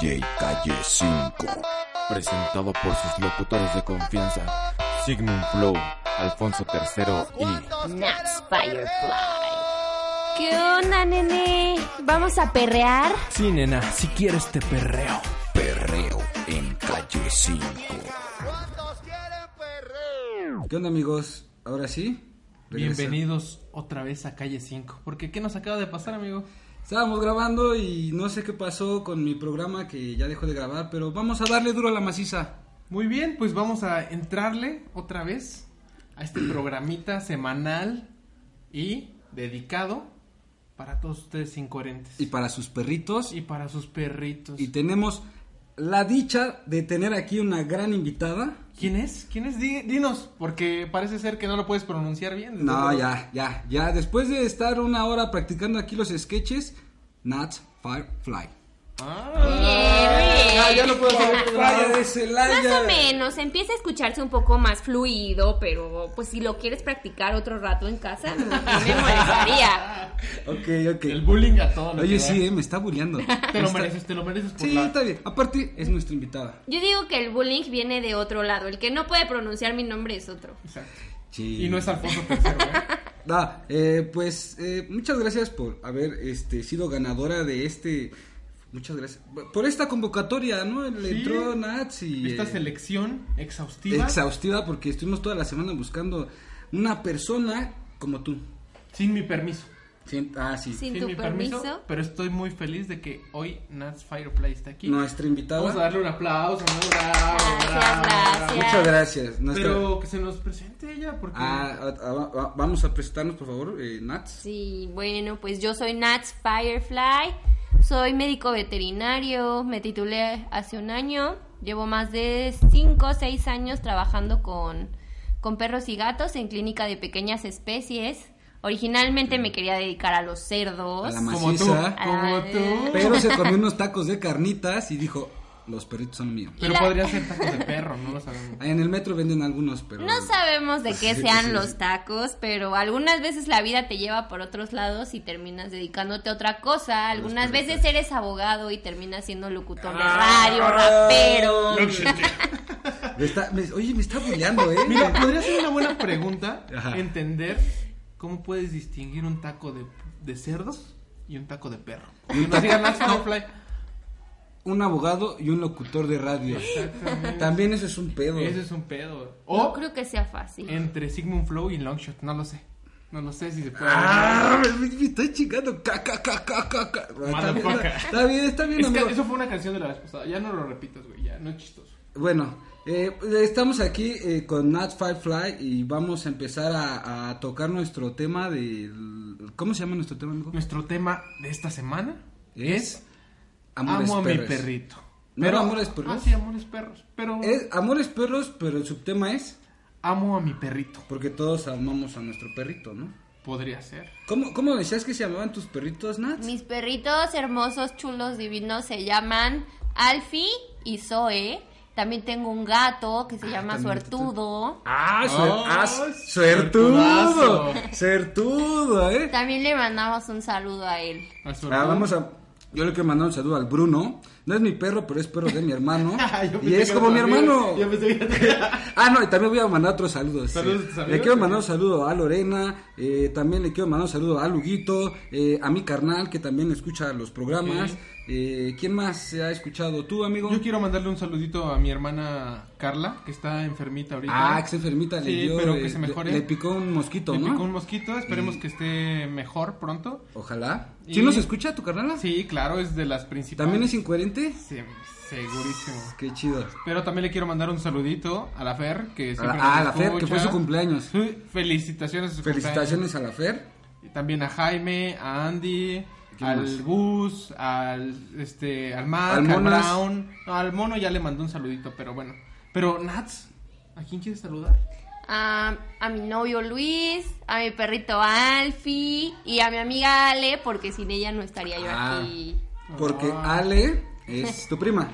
DJ Calle 5. Presentado por sus locutores de confianza, Sigmund Flow, Alfonso III y Nats Firefly. ¿Qué onda, nene? ¿Vamos a perrear? Sí, nena, si quieres te perreo. Perreo en Calle 5. ¿Cuántos quieren perreo? ¿Qué onda amigos? Ahora sí. regresa. Bienvenidos otra vez a Calle 5. Porque ¿qué nos acaba de pasar, amigo? Estábamos grabando y no sé qué pasó con mi programa que ya dejó de grabar, pero vamos a darle duro a la maciza. Muy bien, pues vamos a entrarle otra vez a este programita semanal y dedicado para todos ustedes incoherentes. Y para sus perritos. Y para sus perritos. Y tenemos la dicha de tener aquí una gran invitada. ¿Quién es? ¿Quién es? Di- dinos, porque parece ser que no lo puedes pronunciar bien. No, luego. ya, ya, ya. Después de estar una hora practicando aquí los sketches, Nats Firefly. Ah, Bien, bien. Ya, no puedo hacer Más o menos, empieza a escucharse un poco más fluido, pero pues si lo quieres practicar otro rato en casa, no, no me molestaría. Ok, ok. el bullying a todo lo Oye, que sí, eh, me está bulleando. Te lo mereces, te lo mereces por Sí, la... está bien. Aparte, es nuestra invitada. Yo digo que el bullying viene de otro lado, el que no puede pronunciar mi nombre es otro. Exacto. Sí. Y no es Alfonso III, ¿eh? Ah, eh, pues eh, muchas gracias por haber este, sido ganadora de este. Muchas gracias. Por esta convocatoria, ¿no? Le Sí. entró Nats y. Esta eh, selección exhaustiva. exhaustiva porque estuvimos toda la semana buscando una persona como tú. sin mi permiso. Sí, ah, sí. Sin Sin tu mi permiso. permiso. Pero estoy muy feliz de que hoy Nats Firefly está aquí. Nuestra invitada. Vamos a darle un aplauso, ¿no? Bravo, Gracias, bravo, gracias. bravo. Muchas gracias. Nuestra- Pero que se nos presente ella, porque. Ah, ah, ah, vamos a presentarnos, por favor, eh, Nats. Sí, bueno, pues yo soy Nats Firefly, soy médico veterinario, me titulé hace un año, llevo más de 5 o 6 años trabajando con, con perros y gatos en clínica de pequeñas especies. Originalmente me quería dedicar a los cerdos. A la como tú, como Ah, tú. Pero se comió unos tacos de carnitas y dijo: Los perritos son míos. Pero Y la- podría ser tacos de perro, no lo sabemos. En el metro venden algunos, pero. No sabemos de qué sean sí, los tacos, pero algunas veces la vida te lleva por otros lados y terminas dedicándote a otra cosa. Algunas veces eres abogado y terminas siendo locutor de Ah. radio, rapero. Me está- me- oye, me está bulleando, ¿eh? Mira, podría ser una buena pregunta Ajá. entender cómo puedes distinguir un taco de, de cerdos y un taco de perro. Que nos diga Nats Firefly. Un abogado y un locutor de radio. Exactamente. También eso es un pedo. Ese es un pedo. No O creo que sea fácil. entre Sigmund Flow y Longshot, no lo sé. No lo sé si se puede. Ah, me, me estoy chingando. Ca, ca, ca, ca, ca, ca. Está bien, está bien, está bien, Es amigo. eso fue una canción de la vez pasada. Ya no lo repitas, güey. Ya no es chistoso. Bueno, eh, estamos aquí eh, con Nat Firefly y vamos a empezar a, a tocar nuestro tema de... ¿Cómo se llama nuestro tema, amigo? Nuestro tema de esta semana es, Amores Amo a mi perrito. ¿No era Amores Perros? Ah, sí, Amores Perros. Pero Es Amores Perros, pero el subtema es... amo a mi perrito. Porque todos amamos a nuestro perrito, ¿no? Podría ser. ¿Cómo, cómo decías que se llamaban tus perritos, Nat? Mis perritos hermosos, chulos, divinos se llaman Alfie y Zoe. También tengo un gato que se llama también Suertudo. Ah, suer- ah, suertudo. Suertudo, ¿eh? También le mandamos un saludo a él. A Ah, vamos a. Yo le quiero mandar un saludo al Bruno. No es mi perro, pero es perro de mi hermano. Y es como mi amigo. hermano. Yo pensé que Ah, no, y también voy a mandar otros saludos. Saludos amigos, Le quiero mandar un saludo a Lorena. eh, también le quiero mandar un saludo a Luguito. eh, a mi carnal, que también escucha los programas. Eh, ¿Quién más se ha escuchado? ¿Tú, amigo? Yo quiero mandarle un saludito a mi hermana Carla, que está enfermita ahorita. Ah, que se enfermita, le Sí, dio. pero que se le- mejore. Le, picó un mosquito, Le ¿no? picó un mosquito, esperemos que esté mejor pronto. Ojalá. Y- ¿Sí nos escucha tu carnala? Sí, claro, es de las principales. ¿También es incoherente? Sí, segurísimo. Qué chido. Pero también le quiero mandar un saludito a la Fer, que siempre ah, a la Fer, que fue su cumpleaños. Felicitaciones a su Felicitaciones a la Fer. y también a Jaime, a Andy, ¿Quién al más? Gus, al este, al Mark, Al al, Monas. Brown. No, al mono ya le mandó un saludito, pero bueno. Pero Nats, ¿a quién quieres saludar? A, a mi novio Luis, a mi perrito Alfie y a mi amiga Ale, porque sin ella no estaría yo Ah. aquí. Porque Ah. Ale es tu prima.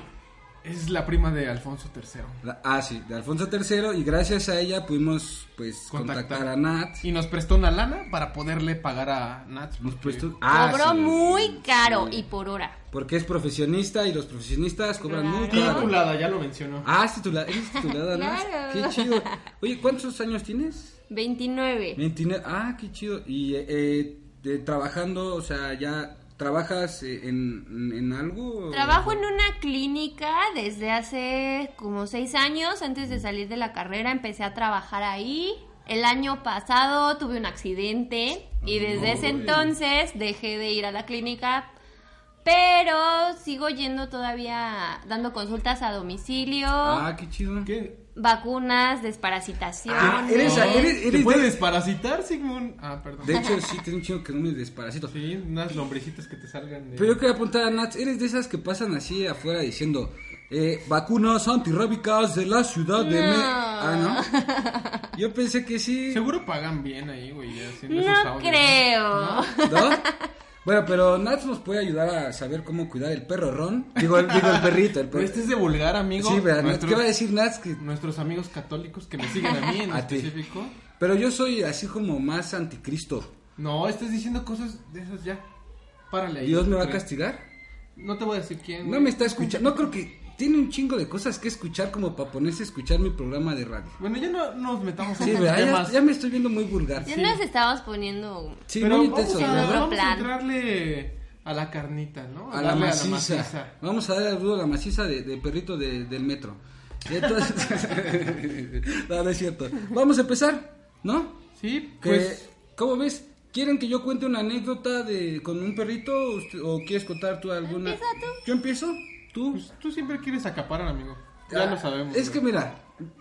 Es la prima de Alfonso III. La- ah, sí, de Alfonso III. Y gracias a ella pudimos, pues, Contactar. contactar, a Nat. Y nos prestó una lana para poderle pagar a Nats. Nos porque- prestó- ah, Cobró sí, muy caro sí. y por hora. Porque es profesionista y los profesionistas cobran muy Claro. caro. Titulada, ya lo mencionó. Ah, es titulada, eres titulada, Nat. Claro. Qué chido. Oye, ¿cuántos años tienes? 29. 29. Ah, qué chido. Y eh, eh, de- trabajando, o sea, ya trabajas eh, en, en, algo. Trabajo en una clínica desde hace como seis años. Antes de salir de la carrera empecé a trabajar ahí. El año pasado tuve un accidente y desde ese entonces dejé de ir a la clínica. Pero sigo yendo todavía dando consultas a domicilio, Ah, qué chido. ¿Qué? vacunas, desparasitación. Ah, eres- No, eres- ¿Te eres puede de- desparasitar, Sigmund? Ah, perdón. De hecho, sí, tengo un chingo que no me desparasito. Sí, unas lombrecitas que te salgan de... Pero yo quería apuntar a Nats, eres de esas que pasan así afuera diciendo eh, vacunas antirrábicas de la ciudad de Me... No. Ah, ¿no? Yo pensé que sí. Seguro pagan bien ahí, güey, haciendo esos No audios, creo. ¿No? Bueno, pero Nats nos puede ayudar a saber cómo cuidar el perro Ron. Digo, el, digo, el perrito, el perro. estés de vulgar, amigo. Sí, ¿verdad? Nuestros- ¿Qué va a decir Nats? Que... Nuestros amigos católicos que me siguen a mí en A ti. específico. Pero yo soy así como más anticristo. No, estás diciendo cosas de esas ya. Párale ahí. ¿Dios me va a castigar? No te voy a decir quién. No güey. me está escuchando. No creo que... Tiene un chingo de cosas que escuchar como para ponerse a escuchar mi programa de radio. Bueno, ya no nos metamos en Sí, temas. ya me estoy viendo muy vulgar. Ya Sí. nos estábamos poniendo... Sí, Pero muy vamos, intenso, a, vamos a entrarle a la carnita, ¿no? A la darle maciza. Vamos a darle a la maciza de, de perrito de- del metro. Entonces, no, no es cierto. Vamos a empezar, ¿no? Sí, Que, pues... ¿Cómo ves? ¿Quieren que yo cuente una anécdota de con un perrito o, usted- o quieres contar tú alguna? Empieza tú. ¿Yo empiezo? ¿Tú? pues tú siempre quieres acaparar, amigo. Ya Ah, lo sabemos. Es que mira,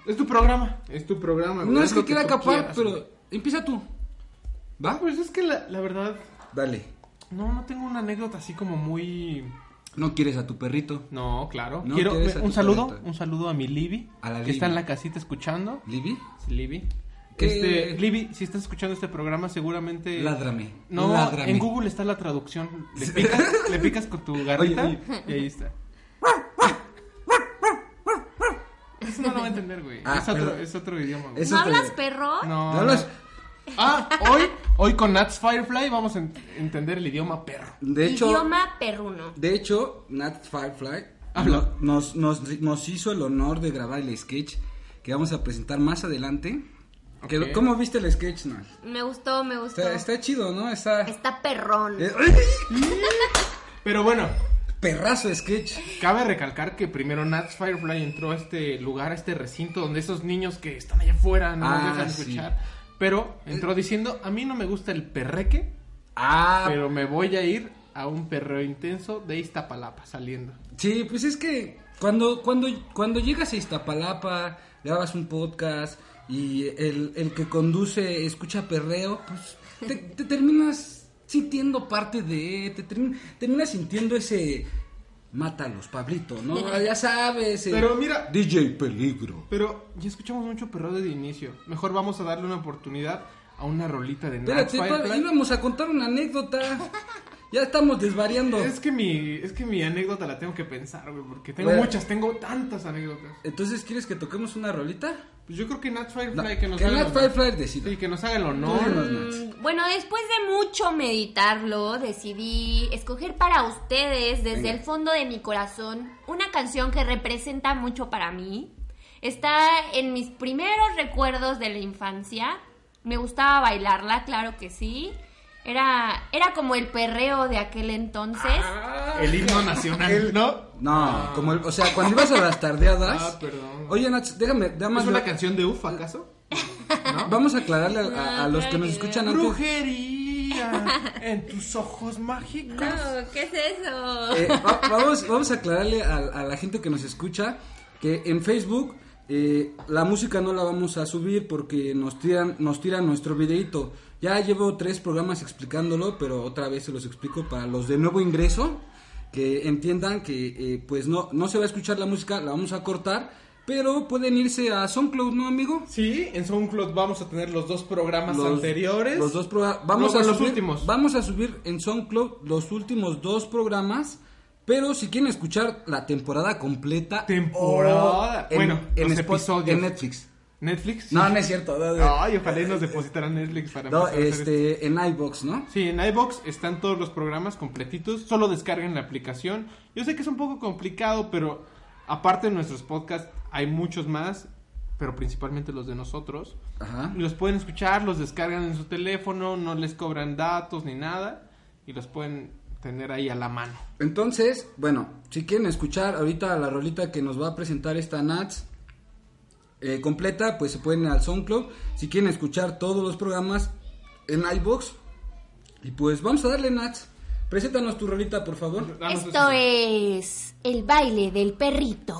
Es tu programa. Es tu programa. güey, no es que quiera tú acapar, quieras, pero güey. empieza tú. ¿Va? Pues es que la, la verdad... Dale. No, no tengo una anécdota así como muy... No quieres a tu perrito. No, claro. No Quiero quieres a un tu saludo, perrito. un saludo a mi Libby, A la que Libby. está en la casita escuchando. ¿Libby? Libby. ¿Qué? Este, Libby, si estás escuchando este programa, seguramente. Ládrame. No, Ládrame. en Google está la traducción. Le picas, le picas con tu garrita Oye, y ahí está. Eso no lo va a entender, güey. Ah, es, otro, perdón. es otro idioma, güey. ¿No hablas perro? No. ¿No hablas? Ah, hoy, hoy con Nats Firefly vamos a en- entender el idioma perro. De hecho, Idioma perruno. De hecho, Nat Firefly Habla. no- nos, nos, nos hizo el honor de grabar el sketch que vamos a presentar más adelante. ¿Cómo viste el sketch, Nat? Me gustó, me gustó. Está, está chido, ¿no? Está... Está perrón. Eh, Pero bueno, Perrazo de sketch. Cabe recalcar que primero Nats Firefly entró a este lugar, a este recinto donde esos niños que están allá afuera no Ah, dejan sí. escuchar. Pero entró diciendo, a mí no me gusta el perreque, Ah, pero me voy a ir a un perreo intenso de Iztapalapa saliendo. sí, pues es que cuando, cuando, cuando llegas a Iztapalapa, grabas un podcast y el, el que conduce escucha perreo, pues te, te terminas sintiendo parte de, te termi- terminas sintiendo ese... Mátalos, Pablito, ¿no? Ya sabes. el Pero mira- DJ Peligro. Pero ya escuchamos mucho perreo desde inicio. Mejor vamos a darle una oportunidad a una rolita de Espérate, íbamos a contar una anécdota. Ya estamos desvariando. Es que mi, es que mi anécdota la tengo que pensar, güey, porque tengo Bueno. muchas, tengo tantas anécdotas. Entonces, ¿quieres que toquemos una rolita? Pues yo creo que Nats Firefly No, que nos que haga Nat el- Firefly decida. Sí, que nos haga el honor. Mm, Bueno, después de mucho meditarlo, decidí escoger para ustedes, desde Venga. el fondo de mi corazón, una canción que representa mucho para mí. Está en mis primeros recuerdos de la infancia. Me gustaba bailarla, claro que sí. Era, era como el perreo de aquel entonces. El himno nacional, El- ¿no? No, como el, o sea, cuando ibas a las tardeadas. Ah, perdón. Oye, Nats, déjame, déjame ¿Es una canción de UF, acaso? Vamos a aclararle a, a- a No, los que nos escuchan antes. Brujería en tus ojos mágicos. No, ¿qué es eso? Eh, va- vamos, vamos a aclararle a, a la gente que nos escucha que en Facebook eh, la música no la vamos a subir porque nos tiran, nos tiran nuestro videito. Ya llevo tres programas explicándolo, pero otra vez se los explico para los de nuevo ingreso, que entiendan que eh, pues no, no se va a escuchar la música, la vamos a cortar, pero pueden irse a SoundCloud, ¿no, amigo? Sí, en SoundCloud vamos a tener los dos programas Los- anteriores. Los dos programas. Vamos a los subir, últimos. Vamos a subir en SoundCloud los últimos dos programas. Pero si quieren escuchar la temporada completa. Temporada. en- Bueno, en, los Spot- episodios. en Netflix. Netflix. No, no es cierto. No, no. Ay, ojalá y nos depositaran Netflix para No, este, en iBox, ¿no? Sí, en iBox están todos los programas completitos. Solo descarguen la aplicación. Yo sé que es un poco complicado, pero aparte de nuestros podcasts, hay muchos más, pero principalmente los de nosotros. Ajá. Los pueden escuchar, los descargan en su teléfono, no les cobran datos ni nada. Y los pueden tener ahí a la mano. Entonces, bueno, si quieren escuchar ahorita la rolita que nos va a presentar esta Nats eh, completa, pues se pueden ir al SoundCloud. Si quieren escuchar todos los programas en iBox. Y pues vamos a darle Nats. Preséntanos tu rolita, por favor. Esto es el baile del perrito.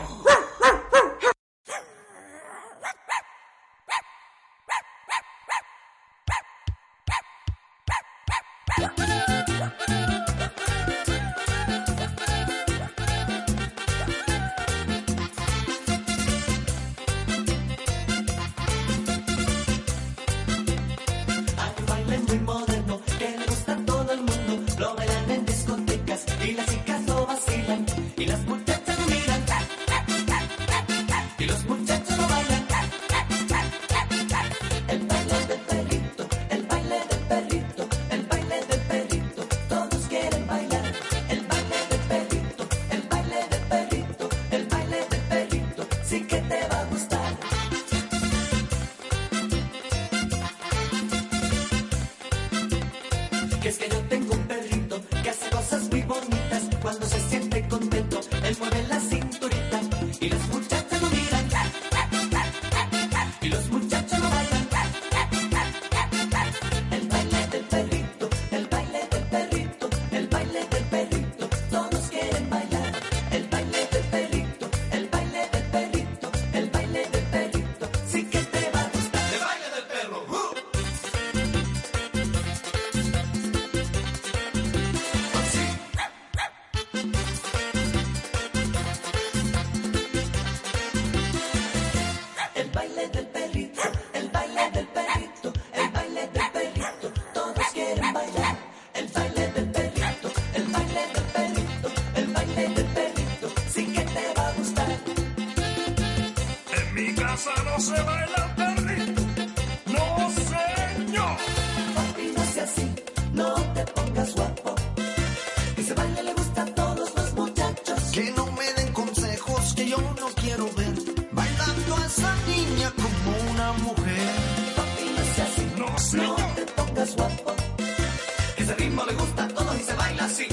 No, te guapo. Ese ritmo le gusta a todos y se baila así,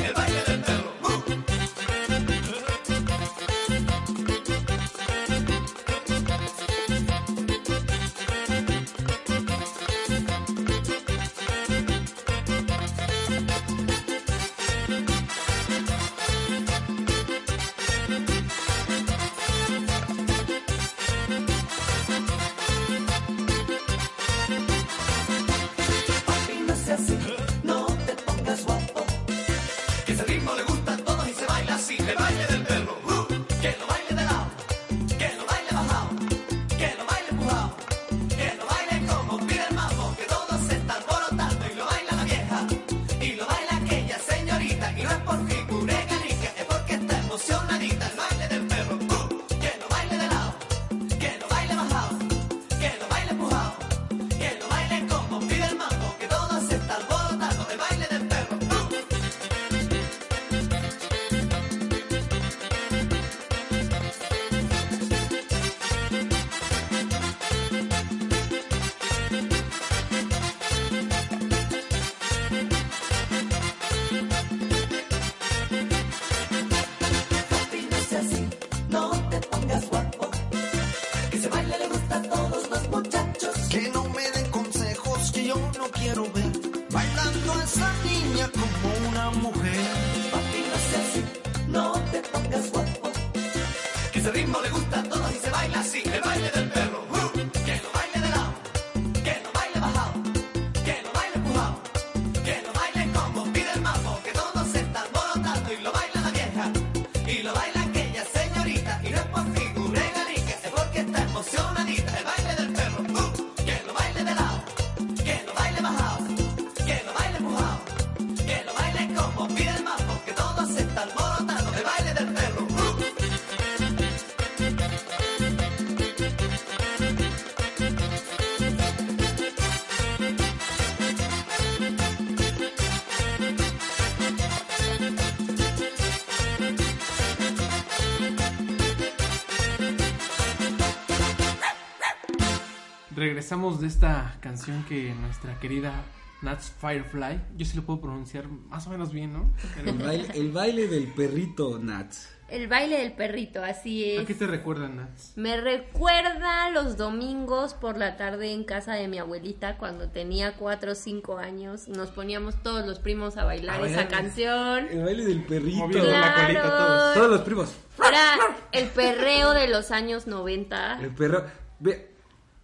Regresamos de esta canción que nuestra querida Nats Firefly, yo sí lo puedo pronunciar más o menos bien, ¿no? El baile, el baile del perrito, Nats. El baile del perrito, así ¿A es. qué te recuerda Nats? Me recuerda los domingos por la tarde en casa de mi abuelita cuando tenía 4 o 5 años. Nos poníamos todos los primos a bailar A esa canción. El baile del perrito. Moviendo la colita todos. Todos los primos. Era el perreo de los años 90. El perro. Ve,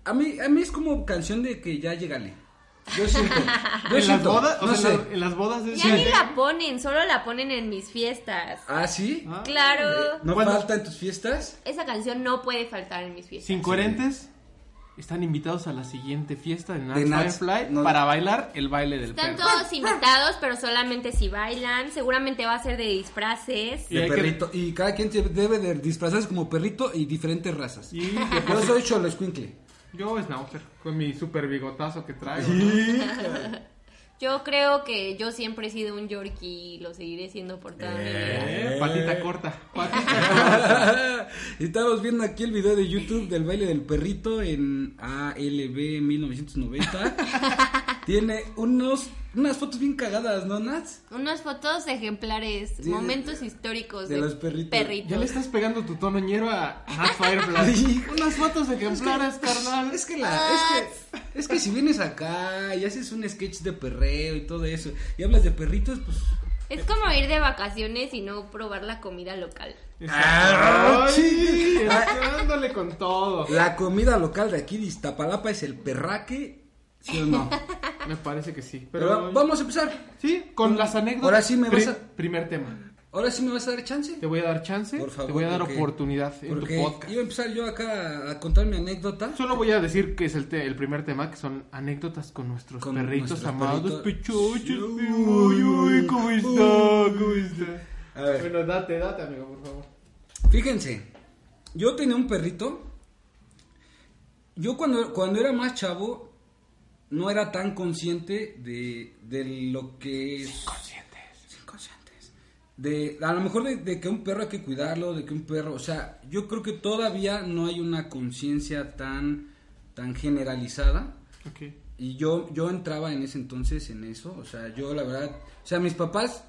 a mí, a mí es como canción de que ya llegale. Yo siento. Yo ¿En las siento. bodas? O no sea, sé. en las- las bodas es... Ya ni la ponen, solo la ponen en mis fiestas. Ah, sí. Ah. Claro. ¿No Bueno. falta en tus fiestas? Esa canción no puede faltar en mis fiestas. Sin coherentes, están invitados a la siguiente fiesta de Nats, Firefly no- para bailar el baile del Están perro. todos invitados, pero solamente si bailan. Seguramente va a ser de disfraces. Y De hay que- perrito. Y cada quien debe de disfrazarse como perrito y diferentes razas. Y Yo soy Cholo Escuincle. Yo Schnauzer, con mi super bigotazo que traigo. Yo creo que yo siempre he sido un Yorkie y lo seguiré siendo por toda mi vida. Eh, Patita corta. Patita Y Estamos viendo aquí el video de YouTube del baile del perrito en ALB 1990. Tiene unos unas fotos bien cagadas, ¿no, Nats? Unas fotos ejemplares, Sí, momentos históricos de de, los perritos. perritos. Ya le estás pegando tu tonoñero a Nats Firefly. Unas fotos ejemplares, carnal. Es que la, es que, es que si vienes acá y haces un sketch de perreo y todo eso, y hablas de perritos, pues. Es como ir de vacaciones y no probar la comida local. Ah, Ay, sí. dándole con todo. La comida local de aquí de Iztapalapa es el perraque, ¿sí o no? Me parece que sí. Pero, Pero, vamos a empezar. Sí, con las anécdotas. Ahora sí me vas a- Primer tema. Ahora sí me vas a dar chance. Te voy a dar chance. Por favor. te voy a dar porque- oportunidad en tu podcast. Iba a empezar yo acá a contar mi anécdota. Solo voy a decir que es el, te- el primer tema, que son anécdotas con nuestros Con perritos nuestros amados. perritos. Pechochos, Uy, uy, ¿cómo está? ¿Cómo está? A ver. Bueno, date, date, amigo, por favor. Fíjense, yo tenía un perrito. Yo cuando, cuando era más chavo no era tan consciente de, de lo que es... Conscientes. Inconscientes. De, a lo mejor de, de que un perro hay que cuidarlo, de que un perro... O sea, yo creo que todavía no hay una conciencia tan, tan generalizada. Ok. Y yo, yo entraba en ese entonces en eso, o sea, yo la verdad, o sea, mis papás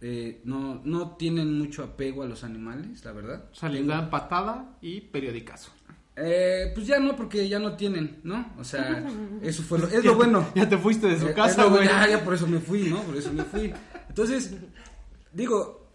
eh, no, no tienen mucho apego a los animales, la verdad. O sea, dan patada y periodicazo. Eh, pues ya no, porque ya no tienen, ¿no? O sea, eso fue lo, es lo bueno. Ya te fuiste de su Eh, casa, es lo- güey. Ya, ya por eso me fui, ¿no? Por eso me fui. Entonces, digo,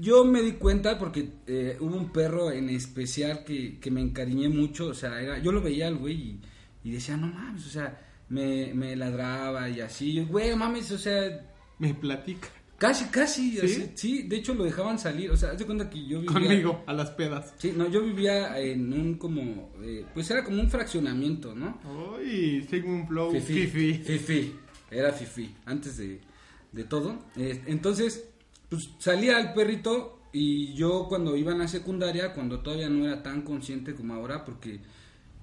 yo me di cuenta porque eh, hubo un perro en especial que, que me encariñé mucho, o sea, era, yo lo veía al güey y, y decía, no mames, o sea, me, me ladraba y así, güey, mames, o sea, Me platica. Casi, casi, ¿Sí? así, sí, de hecho lo dejaban salir, o sea, haz de cuenta que yo vivía... Conmigo, a las pedas. Sí, no, yo vivía en un como, eh, pues era como un fraccionamiento, ¿no? Uy, Sigmund Flow, Fifi. Fifi. Fifi. Era Fifi, antes de, de todo. Eh, entonces, pues salía el perrito y yo cuando iba en la secundaria, cuando todavía no era tan consciente como ahora, porque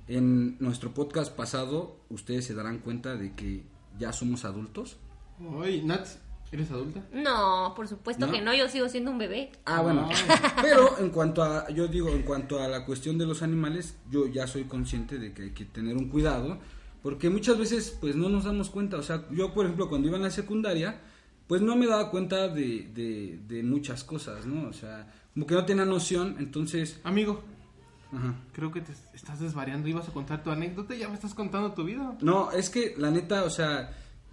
en nuestro podcast pasado ustedes se darán cuenta de que ya somos adultos. Uy, Nats, ¿eres adulta? No, por supuesto ¿No? que no, yo sigo siendo un bebé. Ah, bueno. Pero en cuanto a, yo digo, en cuanto a la cuestión de los animales, yo ya soy consciente de que hay que tener un cuidado, porque muchas veces, pues no nos damos cuenta. O sea, yo, por ejemplo, cuando iba en la secundaria, pues no me daba cuenta de, de, de muchas cosas, ¿no? O sea, como que no tenía noción, entonces, Amigo, ajá. creo que te estás desvariando. Ibas a contar tu anécdota y ya me estás contando tu vida. No, es que la neta, o sea,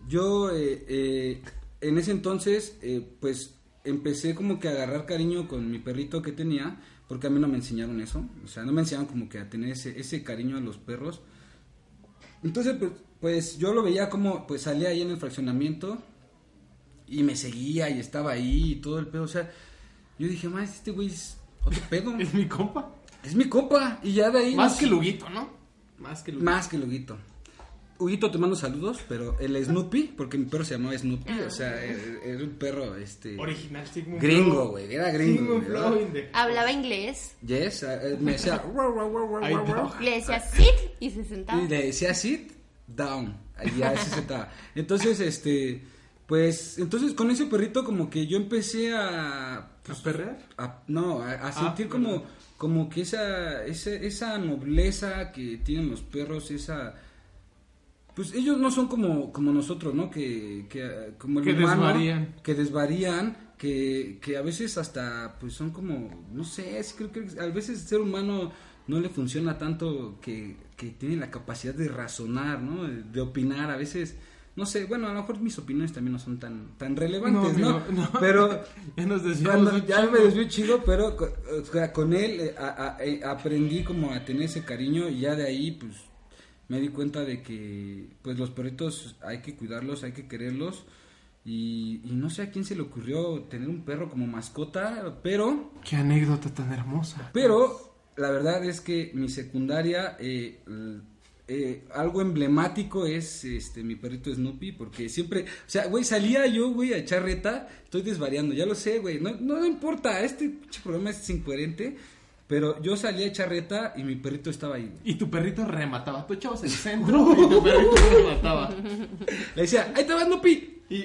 yo eh, eh, en ese entonces, eh, pues empecé como que a agarrar cariño con mi perrito que tenía, porque a mí no me enseñaron eso, o sea, no me enseñaron como que a tener ese, ese cariño a los perros. Entonces, pues, pues yo lo veía como, pues salía ahí en el fraccionamiento y me seguía y estaba ahí y todo el pedo, o sea, yo dije, más, este güey es otro pedo, Es mi compa. es mi copa, y ya de ahí... Más nos- que Luguito, ¿no? Más que Luguito. más que Luguito. Huguito te mando saludos, pero el Snoopy, porque mi perro se llamaba Snoopy, o sea, era, era un perro, este... Original Sigmund Gringo, güey, era gringo, Hablaba inglés, Yes, eh, me decía... Le decía sit y se sentaba. Y le decía sit, down, y ya se sentaba. Entonces, este, Pues entonces con ese perrito como que yo empecé a... pues, ¿A perrear? a- no, a, a Ah, sentir como, perdón. como que esa, esa, esa nobleza que tienen los perros, esa... Pues ellos no son como, como nosotros, ¿no? Que, que como el Que humano, desvarían. que desvarían, que, que a veces hasta, pues son como, no sé, es- creo que a veces el ser humano no le funciona tanto que, que tiene la capacidad de razonar, ¿no? De, opinar, a veces, no sé, bueno, a lo mejor mis opiniones también no son tan, tan relevantes, ¿no? No, no, no. Pero Ya nos desviamos ya me desvió chido, pero co- o sea, con él eh, a- a- eh, aprendí como a tener ese cariño y ya de ahí pues me di cuenta de que pues los perritos hay que cuidarlos, hay que quererlos y, y no sé a quién se le ocurrió tener un perro como mascota, pero Qué anécdota tan hermosa. pero la verdad es que mi secundaria, eh, eh, algo emblemático es este mi perrito Snoopy, porque siempre, o sea, güey, salía yo, güey, a echar reta, estoy desvariando, ya lo sé, güey, no, no importa, este programa es incoherente, pero yo salía a echar reta y mi perrito estaba ahí. Y tu perrito remataba. Tú echabas el centro y tu perrito remataba. Le decía, ahí te va Snoopy. Y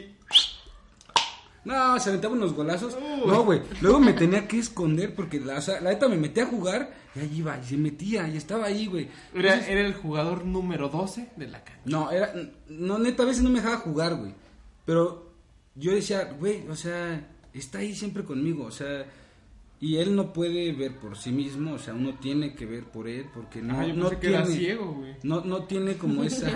No, se aventaba unos golazos. No, güey. Luego me tenía que esconder porque la, o sea, la neta me metía a jugar y ahí iba, y se metía, y estaba ahí, güey. era, Entonces- era el jugador número 12 de la cancha. No, era, no, neta, a veces no me dejaba jugar, güey. Pero yo decía, güey, o sea, está ahí siempre conmigo, o sea, y él no puede ver por sí mismo, o sea, uno tiene que ver por él, porque no, Ah, yo no que tiene, era ciego, güey. no, no tiene como esa,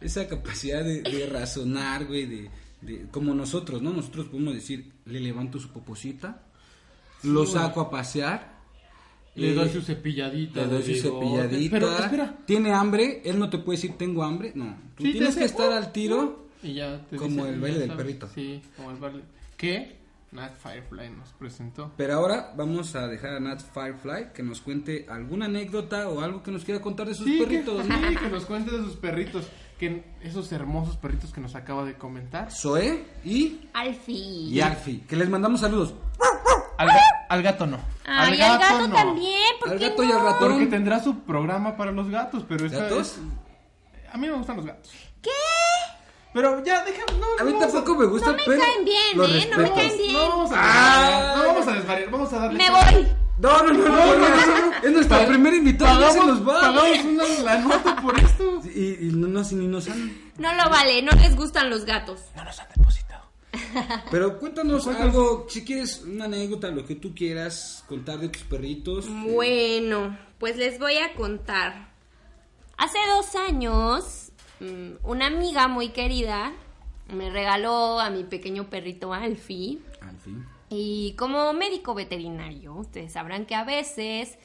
esa capacidad de, de razonar, güey, de, de, como nosotros, ¿no? Nosotros podemos decir, le levanto su poposita, lo güey. saco a pasear, Le eh, doy su cepilladita. le doy su cepilladita. Pero espera. Tiene hambre, él no te puede decir tengo hambre, no. Tú Sí, tienes que estar "Uh, al tiro. Y ya te Como dice, el baile ya del sabes. perrito. Sí, como el baile. ¿Qué? Nat Firefly nos presentó. Pero ahora vamos a dejar a Nat Firefly que nos cuente alguna anécdota o algo que nos quiera contar de sus Sí, que, perritos. sí, que nos cuente de sus perritos. Que esos hermosos perritos que nos acaba de comentar. Zoe y, Alfie. y Alfie, que les mandamos saludos. Al, ga- al gato no. Ay, al gato no. también, ¿por Al qué gato y al ratón. Porque tendrá su programa para los gatos, pero esta ¿Gatos? es- A mí me gustan los gatos. ¿Qué? Pero ya, déjame. No, A mí no tampoco me gusta, No me pero caen bien, ¿eh? No me caen bien. No vamos a Ah. desvariar. No vamos a desvariar. Vamos a darle. Me voy. No, no, no, no, no, es nuestra primera invitada, ya se Pagamos, nos va. pagamos una, la nota por esto. Y, y no, no, si ni nos han... No lo vale, no les gustan los gatos. No nos han depositado. Pero cuéntanos algo, si quieres una anécdota, lo que tú quieras contar de tus perritos. Bueno, pues les voy a contar. Hace dos años, una amiga muy querida me regaló a mi pequeño perrito Alfie. Al fin. Y como médico veterinario, ustedes sabrán que a veces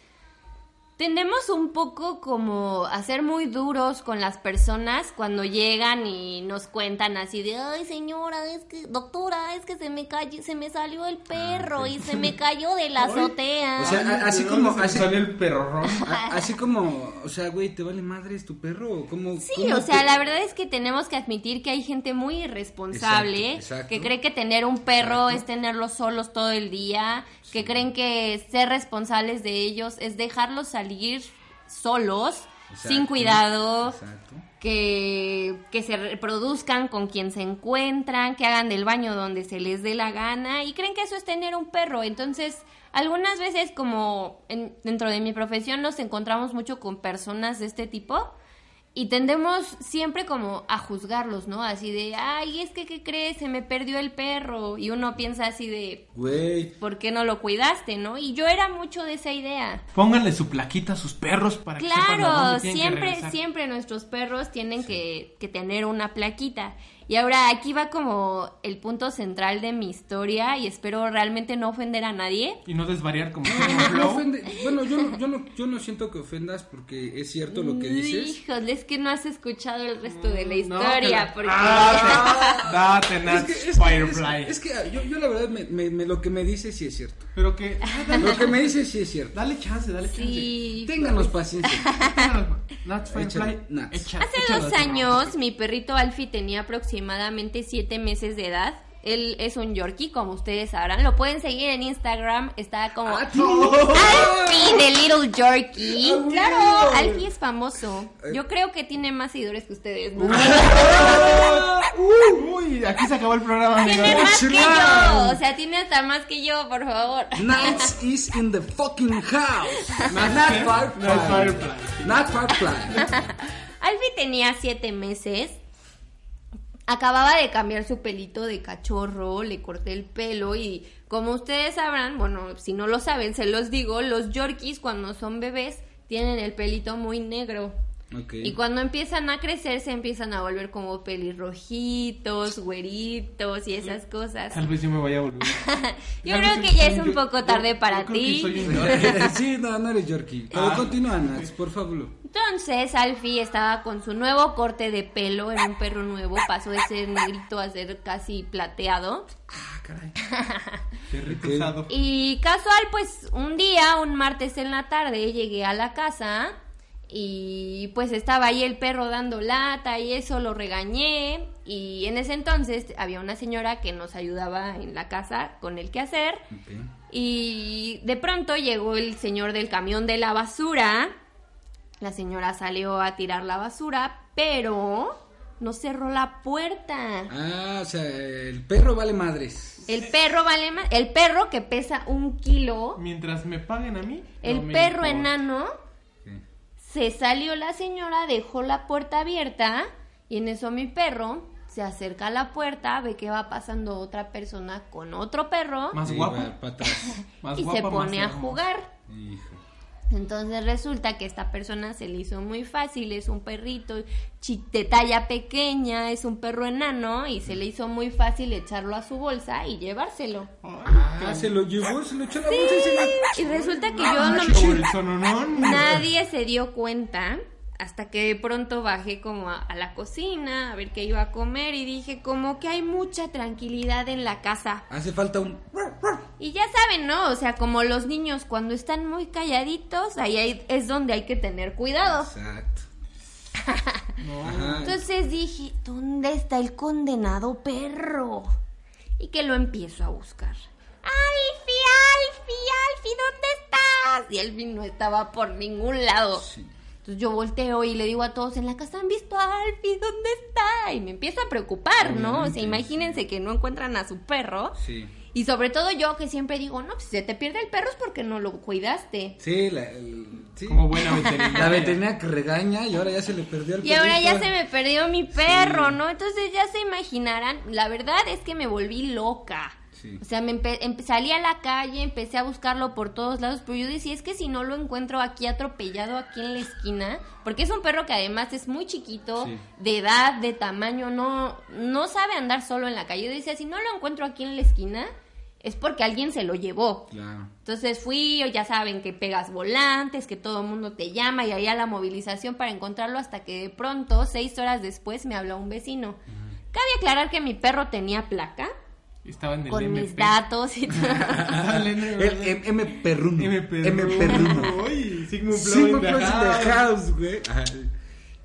tendemos un poco como a ser muy duros con las personas cuando llegan y nos cuentan así de, ay señora, es que, doctora, es que se me cayó, se me salió el perro y se me cayó de la azotea. O sea, a- así ¿De como... Así, salió el perro a- así como, o sea, güey, ¿te vale madre es tu perro? ¿O ¿Cómo, Sí, cómo o sea, te- la verdad es que tenemos que admitir que hay gente muy irresponsable, Exacto, exacto. que cree que tener un perro Exacto. es tenerlos solos todo el día, que creen que ser responsables de ellos es dejarlos salir solos, Exacto, sin cuidado, Exacto. que, que se reproduzcan con quien se encuentran, que hagan del baño donde se les dé la gana y creen que eso es tener un perro. Entonces, algunas veces como en- dentro de mi profesión nos encontramos mucho con personas de este tipo y tendemos siempre como a juzgarlos, ¿no? Así de, ay, es que, ¿qué crees? Se me perdió el perro. Y uno piensa así de, Güey, ¿por qué no lo cuidaste, no? Y yo era mucho de esa idea. Pónganle su plaquita a sus perros para que sepan a Claro, dónde tienen que siempre, regresar. siempre nuestros perros tienen que, que tener una plaquita. Y ahora aquí va como el punto central de mi historia y espero realmente no ofender a nadie. Y no desvariar como no, no ofende- bueno, yo, no- yo, no, yo no siento que ofendas porque es cierto lo que dices. Híjole, es que no has escuchado el resto de la No, historia. porque... Ah, Date, Es Nats que, es que- Firefly. es- es que yo, yo la verdad, me, me- me- lo que me dice sí es cierto. Pero que. ah, Lo que me dice sí es cierto. dale chance, dale chance. Sí. Ténganos paciencia. Nats Firefly. Echa- Hace dos años mi perrito Alfie tenía aproximadamente siete meses de edad. Él es un Yorkie, como ustedes sabrán. Lo pueden seguir en Instagram. Está como Ah. Alfie the Little Yorkie. Güey. Claro, Alfie es famoso. Yo creo que tiene más seguidores que ustedes. ¿no? Uy, aquí se acabó el programa. Tiene más que Chulada. yo. O sea, tiene hasta más que yo, por favor. Nats is in the fucking house. Qué? Firefly. Nat Firefly. Alfie tenía siete meses. Acababa de cambiar su pelito de cachorro, le corté el pelo y como ustedes sabrán, bueno, si no lo saben, se los digo, los yorkies cuando son bebés tienen el pelito muy negro. Y cuando empiezan a crecer se empiezan a volver como pelirrojitos, güeritos y esas cosas. Tal vez yo me vaya a volver. Yo creo que ya es yo- un poco tarde yo para ti. soy sí, no, no eres Yorkie. Pero Ah. continúa, Nats, por favor. Entonces Alfie estaba con su nuevo corte de pelo, era un perro nuevo, pasó de ser negrito a ser casi plateado. Ah, caray. Ok. usado. Y casual, pues un día, un martes en la tarde, llegué a la casa y pues estaba ahí el perro dando lata y eso lo regañé y en ese entonces había una señora que nos ayudaba en la casa con el quehacer Ok. y de pronto llegó el señor del camión de la basura. La señora salió a tirar la basura, pero no cerró la puerta. Ah, o sea, el perro vale madres. El perro vale más. El perro que pesa un kilo. Mientras me paguen a mí. El no perro importa. enano. Se salió la señora, dejó la puerta abierta. Y en eso mi perro se acerca a la puerta, ve que va pasando otra persona con otro perro. Más Sí, guapo. va para atrás. Más y se guapa, pone a jugar. Hijo. Entonces resulta que esta persona se le hizo muy fácil, es un perrito de talla pequeña, es un perro enano y se le hizo muy fácil echarlo a su bolsa y llevárselo. Ah, se lo llevó, se lo echó a la bolsa y se lo... Y resulta que yo no... Nadie se dio cuenta hasta que de pronto bajé como a, a la cocina a ver qué iba a comer y dije como que hay mucha tranquilidad en la casa. Hace falta un... Y ya saben, ¿no? O sea, como los niños cuando están muy calladitos, ahí hay- es donde hay que tener cuidado. Exacto. Entonces dije, ¿dónde está el condenado perro? Y que lo empiezo a buscar. Alfie, Alfie, Alfie, ¿dónde estás? Y Alfie no estaba por ningún lado. Sí. Entonces yo volteo y le digo a todos en la casa, ¿han visto a Alfie? ¿Dónde está? Y me empiezo a preocupar, ¿no? O sea, imagínense que no encuentran a su perro. Sí. Y sobre todo yo que siempre digo, no, pues si se te pierde el perro es porque no lo cuidaste. Sí, la, el- sí. Como buena veterinaria. La veterinaria que regaña y ahora ya se le perdió el Y ahora ya se me perdió mi perro, ¿no? Entonces ya se imaginarán, la verdad es que me volví loca. Sí. O sea, me empe- salí a la calle, empecé a buscarlo por todos lados, pero yo decía, es que si no lo encuentro aquí atropellado, aquí en la esquina, porque es un perro que además es muy chiquito, Sí. de edad, de tamaño, no, no sabe andar solo en la calle. Yo decía, si no lo encuentro aquí en la esquina, es porque alguien se lo llevó. Claro. Entonces fui, ya saben que pegas volantes, que todo el mundo te llama y ahí a la movilización para encontrarlo hasta que de pronto, seis horas después, me habló un vecino. Cabe aclarar que mi perro tenía placa Estaba en el con MP. mis datos y todo. El M, perruno. M perruno. Sigmund Sigmund in the house. güey.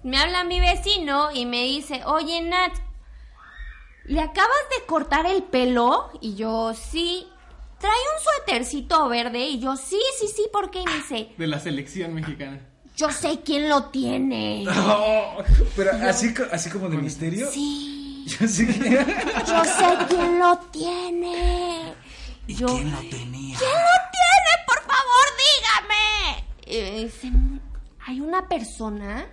Me habla mi vecino y me dice, oye Nat, ¿le acabas de cortar el pelo? Y yo, sí. Trae un suétercito verde y yo, sí, sí, sí, ¿por qué? Y me dice, De la selección mexicana. yo sé quién lo tiene. Oh, pero así, así como de misterio. Sí. Yo sé que... Yo sé quién lo tiene. Yo, ¿Quién lo tenía? ¿Quién lo tiene? Por favor, dígame. Dice, hay una persona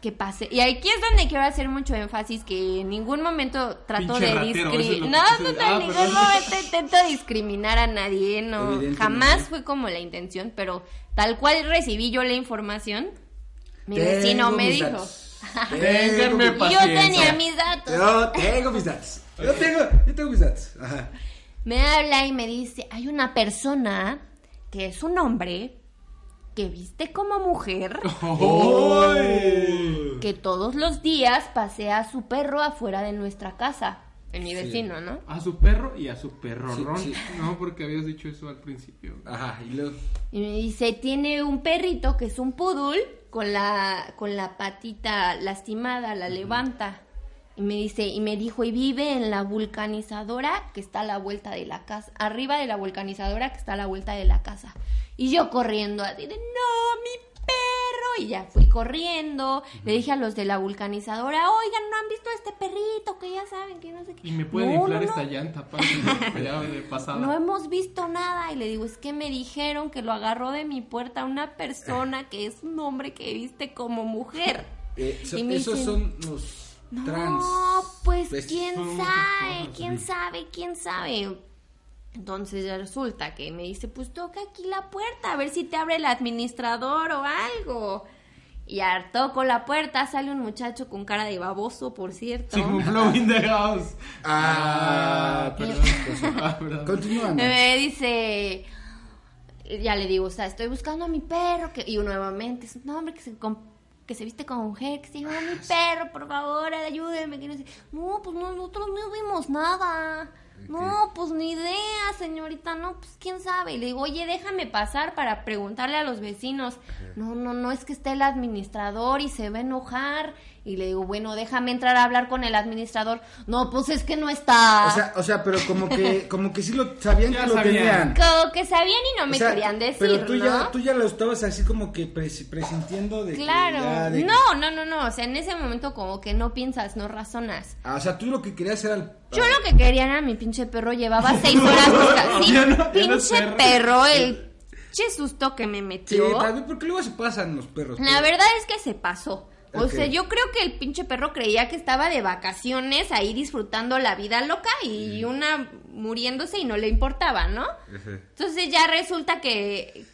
que pase. Y aquí es donde quiero hacer mucho énfasis que en ningún momento trato Pinche de discriminar. No, no, Ah, en ningún momento intento discriminar a nadie. No, jamás fue como la intención, pero tal cual recibí yo la información, mi Tengo vecino me dijo. datos. Ténganme Y yo paciencia. tenía mis datos. Yo tengo mis datos. Yo tengo, yo tengo mis datos. Ajá. Me habla y me dice, hay una persona que es un hombre que viste como mujer, que todos los días pasea a su perro afuera de nuestra casa. En mi vecino, ¿no? A su perro y a su perrorrón. Sí, sí. No, porque habías dicho eso al principio. Ajá. Y luego. Y me dice, tiene un perrito que es un poodle con la, con la patita lastimada, la levanta. Y me dice, y me dijo, y vive en la vulcanizadora que está a la vuelta de la casa, arriba de la vulcanizadora que está a la vuelta de la casa. Y yo corriendo así de, no, mi perro. y ya fui corriendo. Le dije a los de la vulcanizadora, oigan, ¿no han visto a este perrito? Que ya saben que no sé qué. Y me pueden No, inflar no, no. esta llanta, pasada. No hemos visto nada. Y le digo, es que me dijeron que lo agarró de mi puerta una persona que es un hombre que viste como mujer. Eh, so- Y me esos dicen, son los No, trans. pues Pues, quién sabe, quién sabe, quién sabe. Entonces ya resulta que me dice, pues toca aquí la puerta, a ver si te abre el administrador o algo. Y ya toco la puerta, sale un muchacho con cara de baboso, por cierto. Flow in the house. Ah, perdón. pues, Ah, perdón. Continúa. Nats. Me dice, ya le digo, o sea, estoy buscando a mi perro, que, y nuevamente, es un hombre que se, com- que se viste como mujer, que se llama mi perro, por favor, ayúdeme. Que no, sé. no, pues no, nosotros no vimos nada. No, pues ni idea, señorita, no, pues quién sabe. Y le digo, oye, déjame pasar para preguntarle a los vecinos. No, no, no, es que esté el administrador y se va a enojar. Y le digo, bueno, déjame entrar a hablar con el administrador. No, pues es que no está. O sea, o sea, pero como que, como que sí lo sabían Ya que lo sabían. tenían. Como que sabían y no me O sea, querían decir, Pero tú ¿no? ya, tú ya lo estabas así como que pres- presintiendo de que Claro. ya de que- No, no, no, no. O sea, en ese momento como que no piensas, no razonas. Ah, o sea, tú lo que querías era el... Yo lo que quería era mi pinche perro. Llevaba seis horas buscando. Sí, Ya no- ya no pinche perro. perro, el pinche susto que me Sí, metió. tal vez porque luego se pasan los perros. La pero- verdad es que se pasó. O sea, yo creo que el pinche perro creía que estaba de vacaciones ahí disfrutando la vida loca y una muriéndose y no le importaba, ¿no? Entonces ya resulta que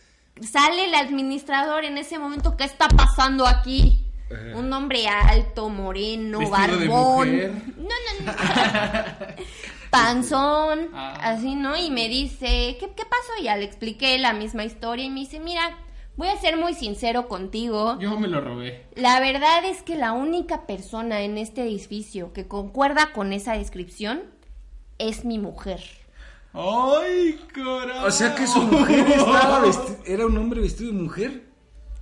sale el administrador en ese momento, ¿qué está pasando aquí? Un hombre alto, moreno, Vestido de barbón. mujer. No, no, no. Panzón, Ah. así, ¿no? Y me dice, ¿qué, ¿qué pasó? Y ya le expliqué la misma historia y me dice, mira, voy a ser muy sincero contigo. Yo me lo robé. La verdad es que la única persona en este edificio que concuerda con esa descripción es mi mujer. ¡Ay, corazón! O sea que su mujer estaba era un hombre vestido de mujer.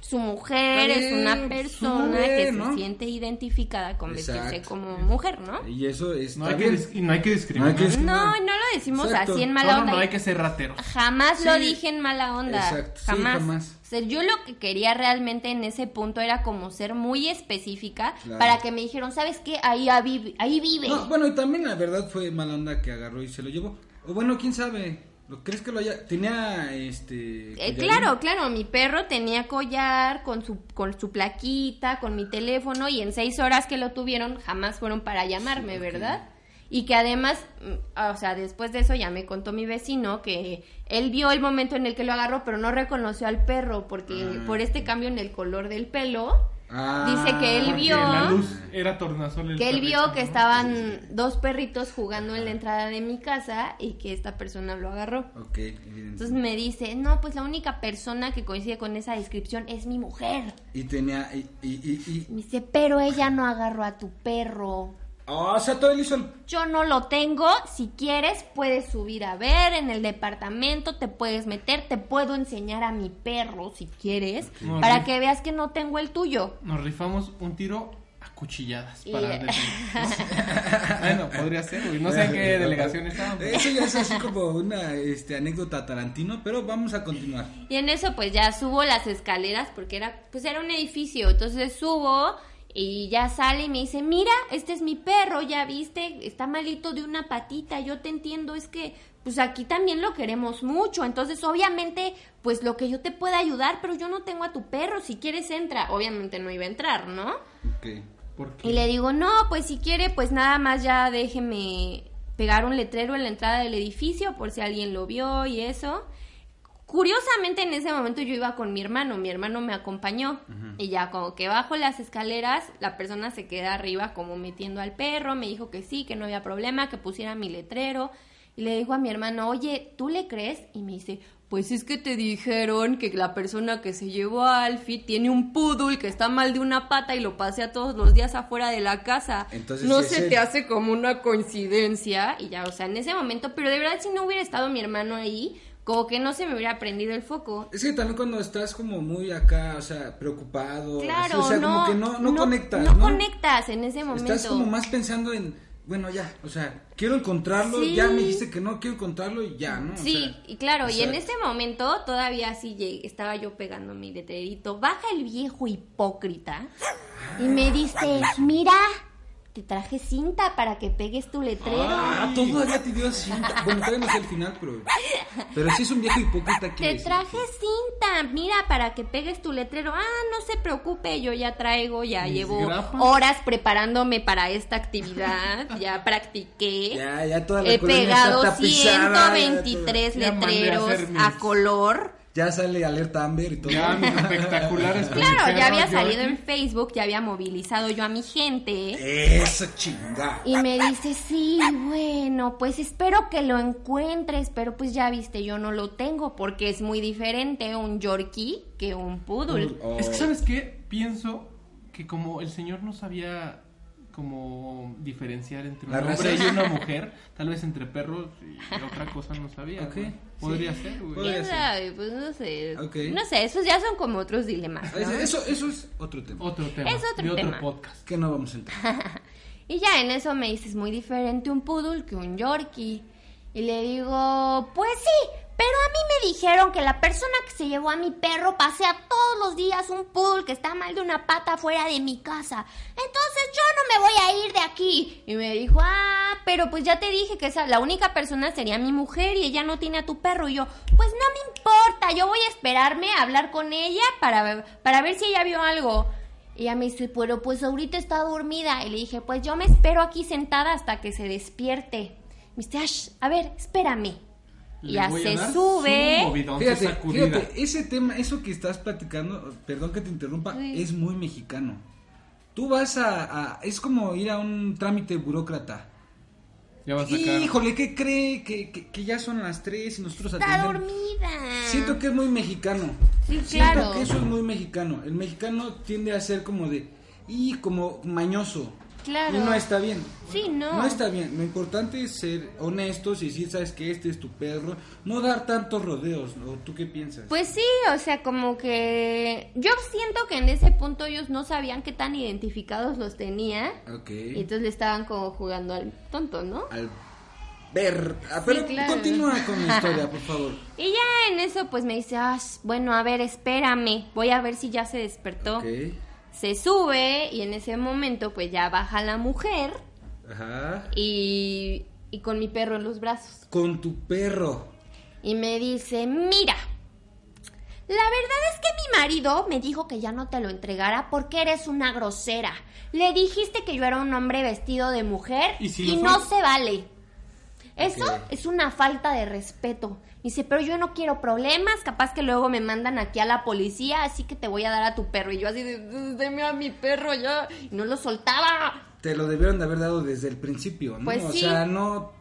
Su mujer es una persona mujer, que ¿no? se siente identificada con vestirse Exacto. como mujer, ¿no? Y eso es No hay, que y no hay que discriminar. No hay que discriminar. No, no lo decimos Exacto. así en mala onda. no hay que ser rateros. Jamás lo dije en mala onda. Exacto, sí, jamás. jamás. O sea, yo lo que quería realmente en ese punto era como ser muy específica Claro. para que me dijeron, ¿sabes qué? Ahí, ah, vive- ahí vive. No, bueno, y también la verdad fue mala onda que agarró y se lo llevó. O bueno, quién sabe. ¿Lo crees que lo haya tenía este Eh, claro, claro, mi perro tenía collar con su, con su plaquita, con mi teléfono y en seis horas que lo tuvieron jamás fueron para llamarme, ¿verdad? Y que además, mm, o sea, después de eso ya me contó mi vecino que él vio el momento en el que lo agarró, pero no reconoció al perro porque Ah. por este cambio en el color del pelo, Ah, dice que él vio la luz era tornasol el que él vio que ¿no? estaban dos perritos jugando en la entrada de mi casa y que esta persona lo agarró. Evidente. Entonces me dice, no, pues la única persona que coincide con esa descripción es mi mujer. Y tenía y y y, y- Me dice, pero ella no agarró a tu perro. Ah, o sea, todo él hizo el Yo no lo tengo, si quieres puedes subir a ver en el departamento, te puedes meter, te puedo enseñar a mi perro si quieres, para que veas que no tengo el tuyo. Nos rifamos un tiro a cuchilladas Y- bueno, podría ser, güey. No sé en qué delegación estaban. pero- Eso ya es así como una este, anécdota Tarantino, pero vamos a continuar. Y en eso pues ya subo las escaleras porque era pues era un edificio, entonces subo y ya sale y me dice, "Mira, este es mi perro, ya viste, está malito de una patita, yo te entiendo, es que pues aquí también lo queremos mucho, entonces obviamente pues lo que yo te pueda ayudar, pero yo no tengo a tu perro, si quieres entra." Obviamente no iba a entrar, ¿no? Ok. ¿Por qué? Y le digo, no, pues si quiere, pues nada más ya déjeme pegar un letrero en la entrada del edificio por si alguien lo vio y eso. Curiosamente en ese momento yo iba con mi hermano, mi hermano me acompañó y ya como que bajo las escaleras la persona se queda arriba como metiendo al perro, me dijo que sí, que no había problema, que pusiera mi letrero y le digo a mi hermano, oye, ¿tú le crees? Y me dice, pues es que te dijeron que la persona que se llevó a Alfie tiene un poodle que está mal de una pata y lo pasea todos los días afuera de la casa. Entonces, no se él. te hace como una coincidencia y ya, o sea, en ese momento, pero de verdad si no hubiera estado mi hermano ahí, como que no se me hubiera prendido el foco. Es que también cuando estás como muy acá, o sea, preocupado, así, Claro, o sea, no, como que no, no, conectas, no ¿no? conectas en ese momento. Estás como más pensando en bueno, ya, o sea, quiero encontrarlo, Sí. ya me dijiste que no quiero encontrarlo y ya, ¿no? O Sí, sea, y claro, y en ese momento todavía sí llegué- estaba yo pegando mi letrerito. Baja el viejo hipócrita y me dice, mira, te traje cinta para que pegues tu letrero. Ah, todavía te dio cinta. Bueno, todavía no sé el final, pero. Pero sí es un viejo hipócrita que. Te traje cinta, mira, para que pegues tu letrero. Ah, no se preocupe, yo ya traigo, ya Mis llevo grapas. horas preparándome para esta actividad, ya practiqué. Ya, ya toda la He pegado está tapizada, 123 Ya mandé a letreros a color. Ya sale alerta Amber y todo. Ya, mis espectaculares. Claro, ya había salido en Facebook, ya había movilizado yo a mi gente. Eso chinga. Y me dice, sí, bueno, pues espero que lo encuentres, pero pues ya viste, yo no lo tengo porque es muy diferente un Yorkie que un poodle. Oh. Es que, ¿sabes qué? Pienso que como el señor no sabía como diferenciar entre un ¿La hombre raza? y una mujer, tal vez entre perros y otra cosa no sabía. Ok, güey. Podría ser, güey. Podría ¿Quién ser. sabe? Pues no sé. Ok. No sé, esos ya son como otros dilemas. ¿no? Eso, eso es otro tema. Otro tema. Es otro de otro tema. podcast. Que no vamos a entrar. Y ya en eso me dices, muy diferente un poodle que un yorkie. Y le digo, pues sí, pero a mí me dijeron que la persona que se llevó a mi perro pasea todos los días un poodle que está mal de una pata fuera de mi casa. Entonces yo no me voy a ir de aquí. Y me dijo, ah, pero pues ya te dije que esa, la única persona sería mi mujer y ella no tiene a tu perro. Y yo, pues no me importa, yo voy a esperarme a hablar con ella para, para ver si ella vio algo. Y ella me dice, pero pues ahorita está dormida. Y le dije, pues yo me espero aquí sentada hasta que se despierte. Me dice, "Ash, a ver, espérame. Ya se sube. su Fíjate, ese tema, eso que estás platicando, perdón que te interrumpa, Sí. es muy mexicano. Tú vas a, a- es como ir a un trámite burócrata. Ya vas a sacar. Híjole, ¿qué cree? Que, que, que ya son las 3 y nosotros Está atendemos. dormida. Siento que es muy mexicano. Sí, Siento claro. que eso es muy mexicano. El mexicano tiende a ser como de, y como mañoso. Claro. Y no está bien. Sí, no. No está bien. Lo importante es ser honestos y decir, sabes que este es tu perro. No dar tantos rodeos. ¿no? ¿Tú qué piensas? Pues sí, o sea, como que yo siento que en ese punto ellos no sabían qué tan identificados los tenía. ok. Y entonces le estaban como jugando al tonto, ¿no? Al ver. Ah, pero claro. continúa con la historia, por favor. Y ya en eso pues me dice, ah, bueno, a ver, espérame, voy a ver si ya se despertó. Ok. Se sube y en ese momento pues ya baja la mujer Ajá. y, y con mi perro en los brazos. Con tu perro. Y me dice, mira, la verdad es que mi marido me dijo que ya no te lo entregara porque eres una grosera. Le dijiste que yo era un hombre vestido de mujer ¿Y si no se vale. Eso es una falta de respeto. Dice, pero yo no quiero problemas, capaz que luego me mandan aquí a la policía, así que te voy a dar a tu perro. Y yo así de, deme a mi perro ya. Y no lo soltaba. Te lo debieron de haber dado desde el principio, ¿no? Pues o sí. sea, no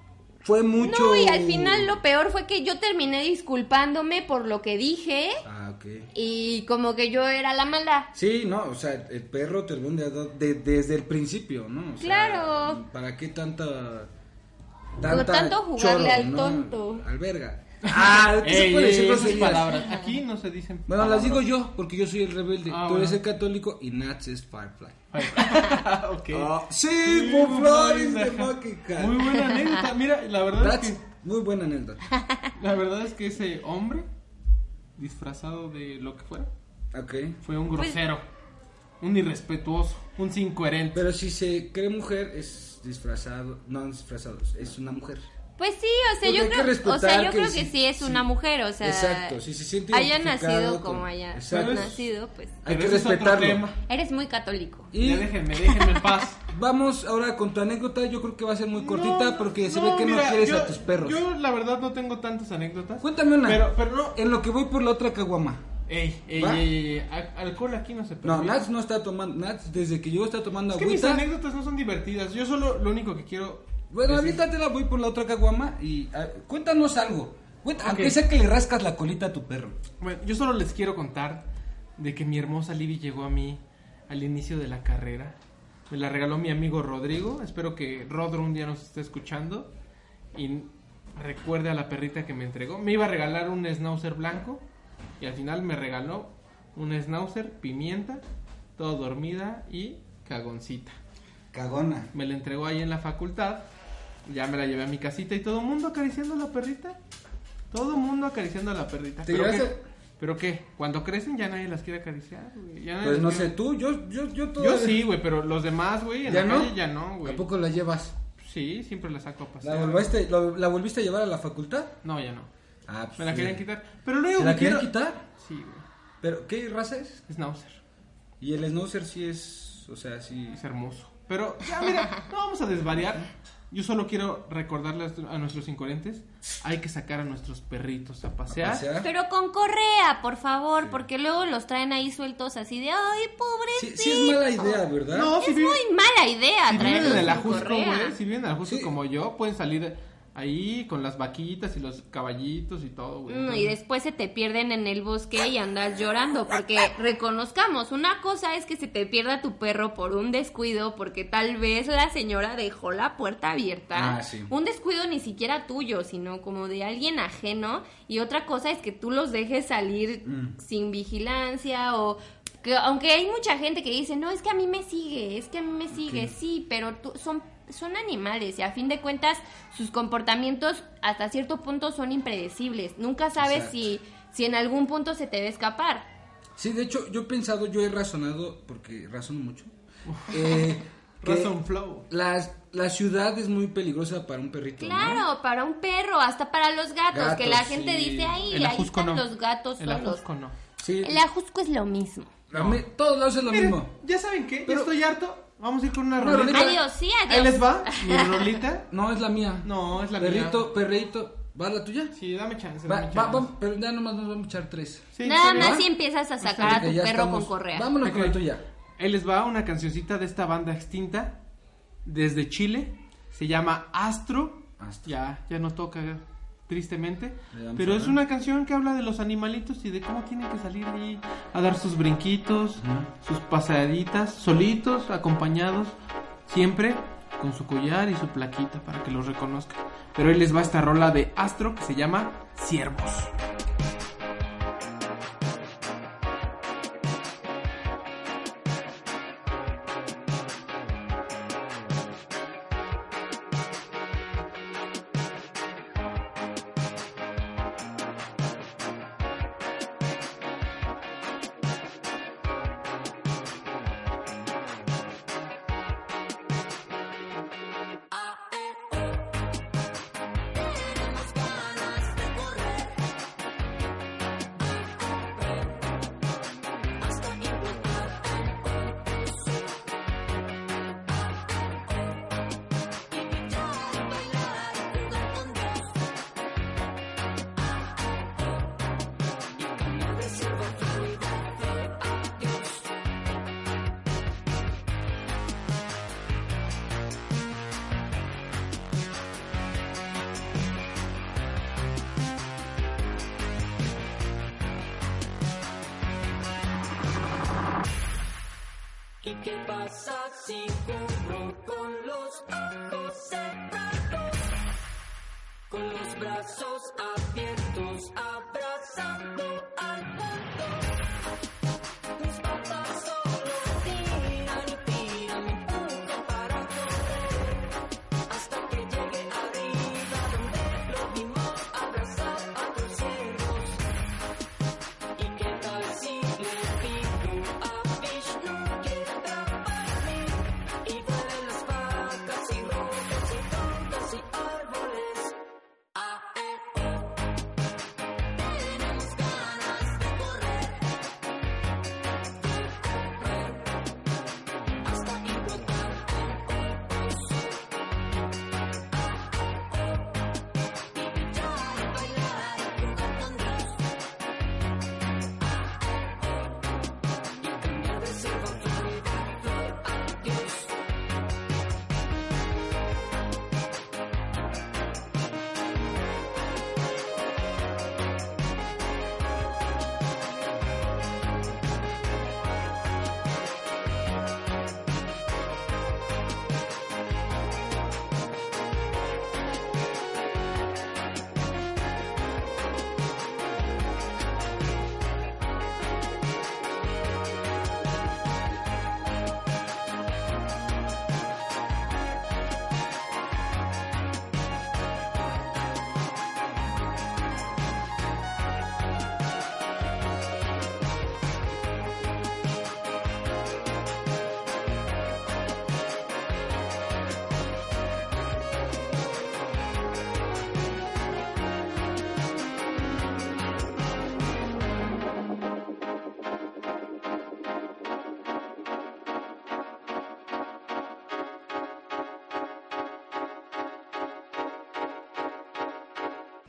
fue mucho. No, y al final lo peor fue que yo terminé disculpándome por lo que dije. Ah, ok. Y como que yo era la mala. Sí, no, o sea, el perro te lo de desde el principio, ¿no? O sea, Claro. ¿Para qué tanta. tanto jugarle al tonto. Al verga. Ah, ¿qué se Ey, puede ey, decir esas groserías? palabras. Aquí no se dicen. Bueno, las digo yo, porque yo soy el rebelde. Ah, Tú eres el católico y Nats es Firefly. ok. Ah, sí, Sí, por Flores ajá. de Buckingham. Muy buena anécdota. Mira, la verdad es que muy buena anécdota. la verdad es que ese hombre disfrazado de lo que fuera Ok. fue un Pues- grosero, un irrespetuoso, un incoherente. Pero si se cree mujer, es disfrazado. No, disfrazado, es una mujer. Pues sí, o sea, Porque yo creo, o sea, yo que creo sí- que sí es sí. una mujer, o sea, Exacto, si se siente haya nacido con- como haya Exacto. nacido, pues Hay que respetarlo. eres muy católico. Y Ya déjenme, déjenme en paz. vamos ahora con tu anécdota. Yo creo que va a ser muy cortita No, porque se no, ve que mira, no quieres yo- a tus perros. Yo la verdad no tengo tantas anécdotas. Cuéntame una. Pero, pero no. En lo que voy por la otra caguama. Ey, ey, ey, ey, al- alcohol aquí no se permite. No, Nats no está tomando. Nats, desde que yo está tomando Es que mis agüita. anécdotas no son divertidas. Yo solo lo único que quiero. Bueno, ahorita te la voy por la otra caguama y ah, cuéntanos algo. Aunque sea que le rascas la colita a tu perro. Bueno, yo solo les quiero contar de que mi hermosa Libby llegó a mí al inicio de la carrera. Me la regaló mi amigo Rodrigo. Espero que Rodro un día nos esté escuchando y recuerde a la perrita que me entregó. Me iba a regalar un schnauzer blanco y al final me regaló un schnauzer pimienta, todo dormida y cagoncita. Cagona. Me la entregó ahí en la facultad. Ya me la llevé a mi casita y todo el mundo acariciando a la perrita. Todo el mundo acariciando a la perrita. ¿Te ¿Pero qué? llevaste? ¿Pero qué? Cuando crecen ya nadie las quiere acariciar, güey. Ya nadie Pues no las sé, tú, yo, yo, yo Yo todavía- sí, güey, pero los demás, güey, en ¿Ya la no? calle ya no, güey. ¿A poco la llevas? Sí, siempre la saco a ¿La pasear. volviste, lo- ¿La volviste a llevar a la facultad? No, ya no. Ah, pues Me la sí. querían quitar. Pero luego ¿Se la que querían quiero- quitar? Sí, güey. ¿Pero qué raza es? Schnauzer. Y el Schnauzer sí es, o sea, sí... Es hermoso. Pero ya, mira, no vamos a desvariar. Yo solo quiero recordarles a nuestros incoherentes, hay que sacar a nuestros perritos a pasear. pasear. Pero con correa, por favor, porque luego los traen ahí sueltos así de, ay, Sí, pobrecito. sí es mala idea, ¿verdad? No, si Es viven, muy mala idea si viven traerlos en el con Ajusco, correa. güey, si viven en el Ajusco Sí. como yo, pueden salir ahí con las vaquitas y los caballitos y todo, güey. Y después se te pierden en el bosque y andas llorando, porque reconozcamos, una cosa es que se te pierda tu perro por un descuido, porque tal vez la señora dejó la puerta abierta. Ah, sí. Un descuido ni siquiera tuyo, sino como de alguien ajeno, y otra cosa es que tú los dejes salir Mm. sin vigilancia o... Que, aunque hay mucha gente que dice, no, es que a mí me sigue, es que a mí me sigue, sí, pero tú, son, son animales y a fin de cuentas sus comportamientos hasta cierto punto son impredecibles. Nunca sabes Exacto. si, si en algún punto se te va a escapar. Sí, de hecho, yo he pensado, yo he razonado, porque razono mucho, eh, que Razón flow. la, la ciudad es muy peligrosa para un perrito, ¿no? Claro, para un perro, hasta para los gatos, Gatos, que la gente sí. dice, ahí Ajusco están no. los gatos El solos. Ajusco no. Sí, El ajusco es lo mismo. mí- todos lados es lo Miren, mismo. ya saben qué, Pero- estoy harto. Vamos a ir con una rolita. rolita. Adiós, sí, Ahí adiós. les va, mi rolita. No, es la mía. No, es la perrito, mía. perrito, ¿va la tuya? Sí, dame chance, Va, dame chance. va, pero ya nomás nos vamos a echar tres. Sí, Nada más si empiezas a sacar a tu perro estamos- con correa. Vámonos con la tuya. Ahí les va una cancioncita de esta banda extinta desde Chile. Se llama Astro. Astro. Ya, ya no toca tristemente. Damos Pero es una canción que habla de los animalitos y de cómo tienen que salir ahí a dar sus brinquitos, sus pasaditas, solitos, acompañados, siempre con su collar y su plaquita para que los reconozcan. Pero ahí les va esta rola de Astro que se llama Ciervos.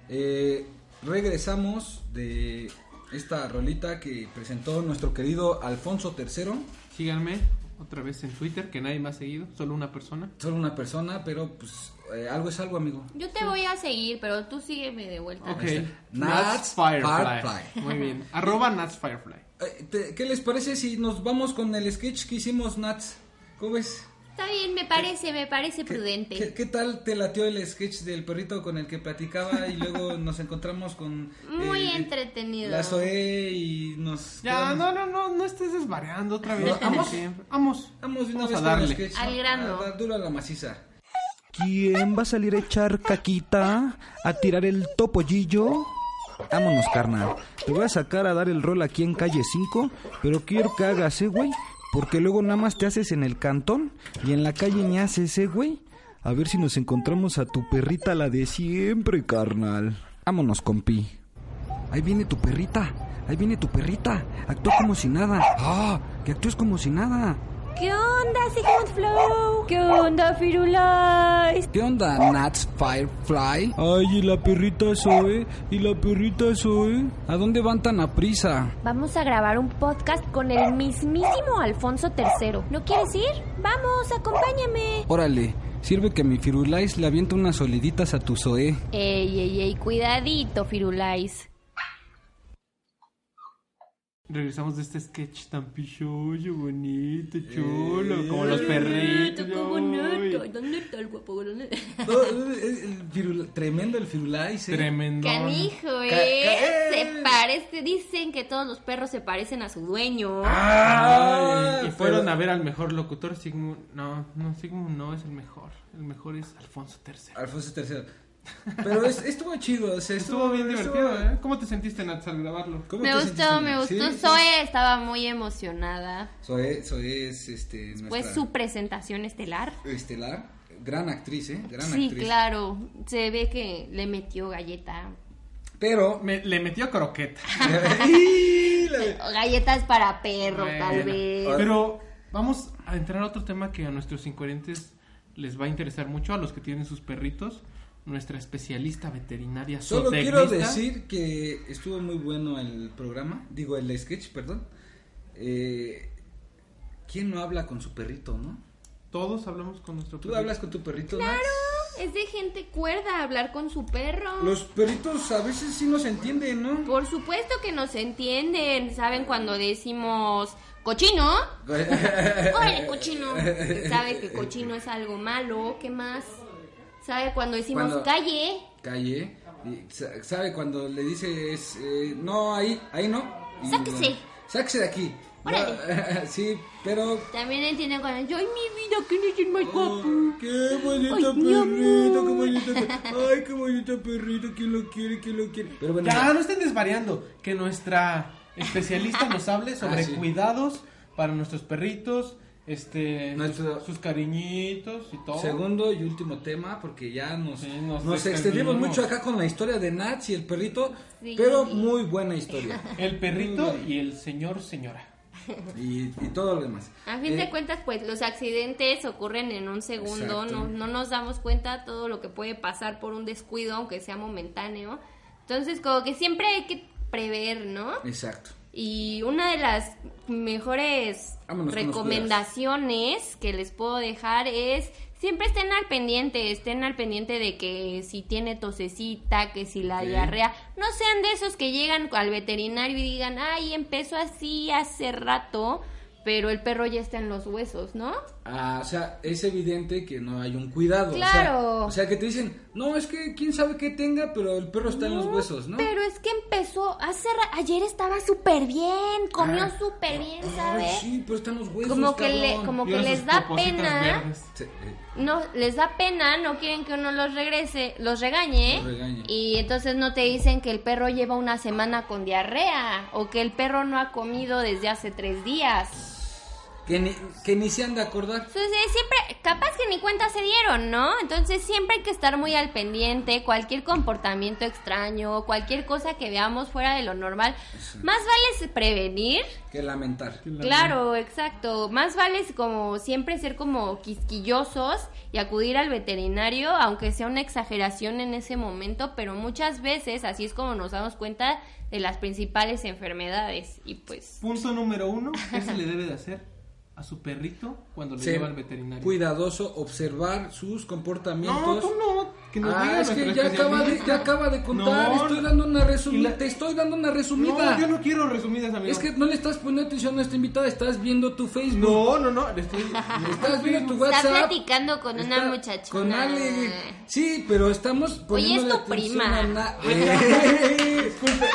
Eh, regresamos de esta rolita que presentó nuestro querido Alfonso III. Síganme otra vez en Twitter, que nadie me ha seguido, solo una persona. Solo una persona, pero pues eh, algo es algo, amigo. Yo te voy a seguir, pero tú sígueme de vuelta. Ok. Nats Nats Firefly. Firefly. Muy bien. Arroba Nats Firefly. Eh, te- ¿Qué les parece si nos vamos con el sketch que hicimos, Nats? ¿Cómo ves? Parece, me parece ¿Qué- prudente. ¿Qué, qué tal te latió el sketch del perrito con el que platicaba y luego nos encontramos con... Muy eh, entretenido. La Zoe y nos... Ya, quedamos- no, no, no, no estés desvariando otra vez. Vamos. siempre. Vamos. Vamos Vamos vez a con el darle. sketch. Al ¿no? grano. A a la maciza. ¿Quién va a salir a echar caquita? ¿A tirar el topollillo? Vámonos, carnal. Te voy a sacar a dar el rol aquí en calle 5, pero quiero que hagas, ¿eh, güey? Porque luego nada más te haces en el cantón y en la calle ni haces, ¿eh, güey? A ver si nos encontramos a tu perrita, la de siempre, carnal. Vámonos, compi. Ahí viene tu perrita. Ahí viene tu perrita. Actúa como si nada. ¡Ah! Que actúes como si nada. ¿Qué onda, Sigmund Flow? ¿Qué onda, Firulais? ¿Qué onda, Nats Firefly? Ay, y la perrita Zoe, y la perrita Zoe. ¿A dónde van tan a prisa? Vamos a grabar un podcast con el mismísimo Alfonso III. ¿No quieres ir? Vamos, acompáñame. Órale, sirve que mi Firulais le avienta unas soliditas a tu Zoe. Ey, ey, ey, cuidadito, Firulais. Regresamos de este sketch tan pichoyo, bonito, chulo, como los perritos. ay. ¿Dónde está el guapo? No, el- tremendo el Firulais, ¿eh? Tremendo. Canijo, eh. Ca- Se parece. Dicen que todos los perros se parecen a su dueño. Ah, y fueron pero- a ver al mejor locutor, Sigmund. No, no, Sigmund no es el mejor. El mejor es Alfonso III. Alfonso III. Pero es- estuvo chido, o sea, Estuvo bien estuvo- divertido, ¿eh? ¿Cómo te sentiste, Nats, al grabarlo? ¿Cómo Me te gustó, sentiste? me gustó. Sí. Zoe estaba muy emocionada. Zoe, Zoe es este, Fue nuestra su presentación estelar. estelar. Gran actriz, ¿eh? Gran Sí, actriz. claro. Se ve que le metió galleta. Pero... Me- le metió croqueta. Galletas para perro, Bueno, tal vez. Pero vamos a entrar a otro tema que a nuestros incoherentes les va a interesar mucho, a los que tienen sus perritos. Nuestra especialista veterinaria Solo quiero decir que estuvo muy bueno el programa, digo el sketch, perdón. Eh, ¿Quién no habla con su perrito, no? Todos hablamos con nuestro ¿Tú perrito. hablas con tu perrito? Claro, Max? es de gente cuerda hablar con su perro. Los perritos a veces sí nos entienden, ¿no? Por supuesto que nos entienden. ¿Saben cuando decimos cochino? ¡Órale, cochino! ¿Sabe que cochino es algo malo? ¿Qué más? ¿Sabe cuando decimos Cuando- calle? Calle, y sa- ¿sabe cuando le dices, eh, no, ahí, ahí no? Y Sáquese. lo- sáquese de aquí. Órale. No, sí, pero... También entienden cuando yo, ¡ay, mi vida, quién es el más guapo! Ay, qué bonito Ay, perrito, qué bonito Ay, qué bonito perrito, ¿quién lo quiere, quién lo quiere? Pero bueno, Ya, no estén desvariando. Que nuestra especialista nos hable sobre Ah, sí. cuidados para nuestros perritos, este, Nuestro- sus, sus cariñitos y todo. Segundo y último tema, porque ya nos, Sí, nos nos, extendimos mucho acá con la historia de Nats y el perrito, Sí. pero muy buena historia. El perrito y el señor, señora. y, y todo lo demás. A fin Eh, de cuentas, pues los accidentes ocurren en un segundo, no, no nos damos cuenta todo lo que puede pasar por un descuido, aunque sea momentáneo. Entonces, como que siempre hay que prever, ¿no? Exacto. Y una de las mejores Vámonos recomendaciones que les puedo dejar es siempre estén al pendiente, estén al pendiente de que si tiene tosecita, que si la Sí. diarrea, no sean de esos que llegan al veterinario y digan, ay, empezó así hace rato, pero el perro ya está en los huesos, ¿no? Ah, o sea, es evidente que no hay un cuidado. o sea- Claro. O sea, que te dicen, no, es que quién sabe qué tenga, pero el perro está en los huesos, ¿no? Pero es que empezó hace ra- ayer estaba súper bien, comió Ah. súper bien, Ay, ¿sabes? sí, pero está en los huesos. Como que le, como que les da pena. Sí, eh, no les da pena, no quieren que uno los regrese, los regañe, Los regañe. y entonces no te dicen que el perro lleva una semana con diarrea o que el perro no ha comido desde hace tres días. Que ni, que ni se han de acordar. Entonces, siempre, capaz que ni cuenta se dieron, ¿no? Entonces siempre hay que estar muy al pendiente, cualquier comportamiento extraño, cualquier cosa que veamos fuera de lo normal. Más vale prevenir Que lamentar. Claro, exacto. Más vale como siempre ser como quisquillosos y acudir al veterinario, aunque sea una exageración en ese momento, pero muchas veces así es como nos damos cuenta de las principales enfermedades y pues Punto número uno, ¿qué se le debe de hacer a su perrito cuando le lleva al veterinario? cuidadoso, observar sus comportamientos. No, tú no, que nos diga Ah, es que ya acaba, de, ya acaba de contar, No, estoy dando una resumida, la- te estoy dando una resumida. No, yo no quiero resumidas, amigo. Es que no le estás poniendo atención a esta invitada, estás viendo tu Facebook. No, no, no, le estoy... Estás viendo tu WhatsApp. platicando con una muchachona. Con Ale. Sí, pero estamos poniendo es tu prima.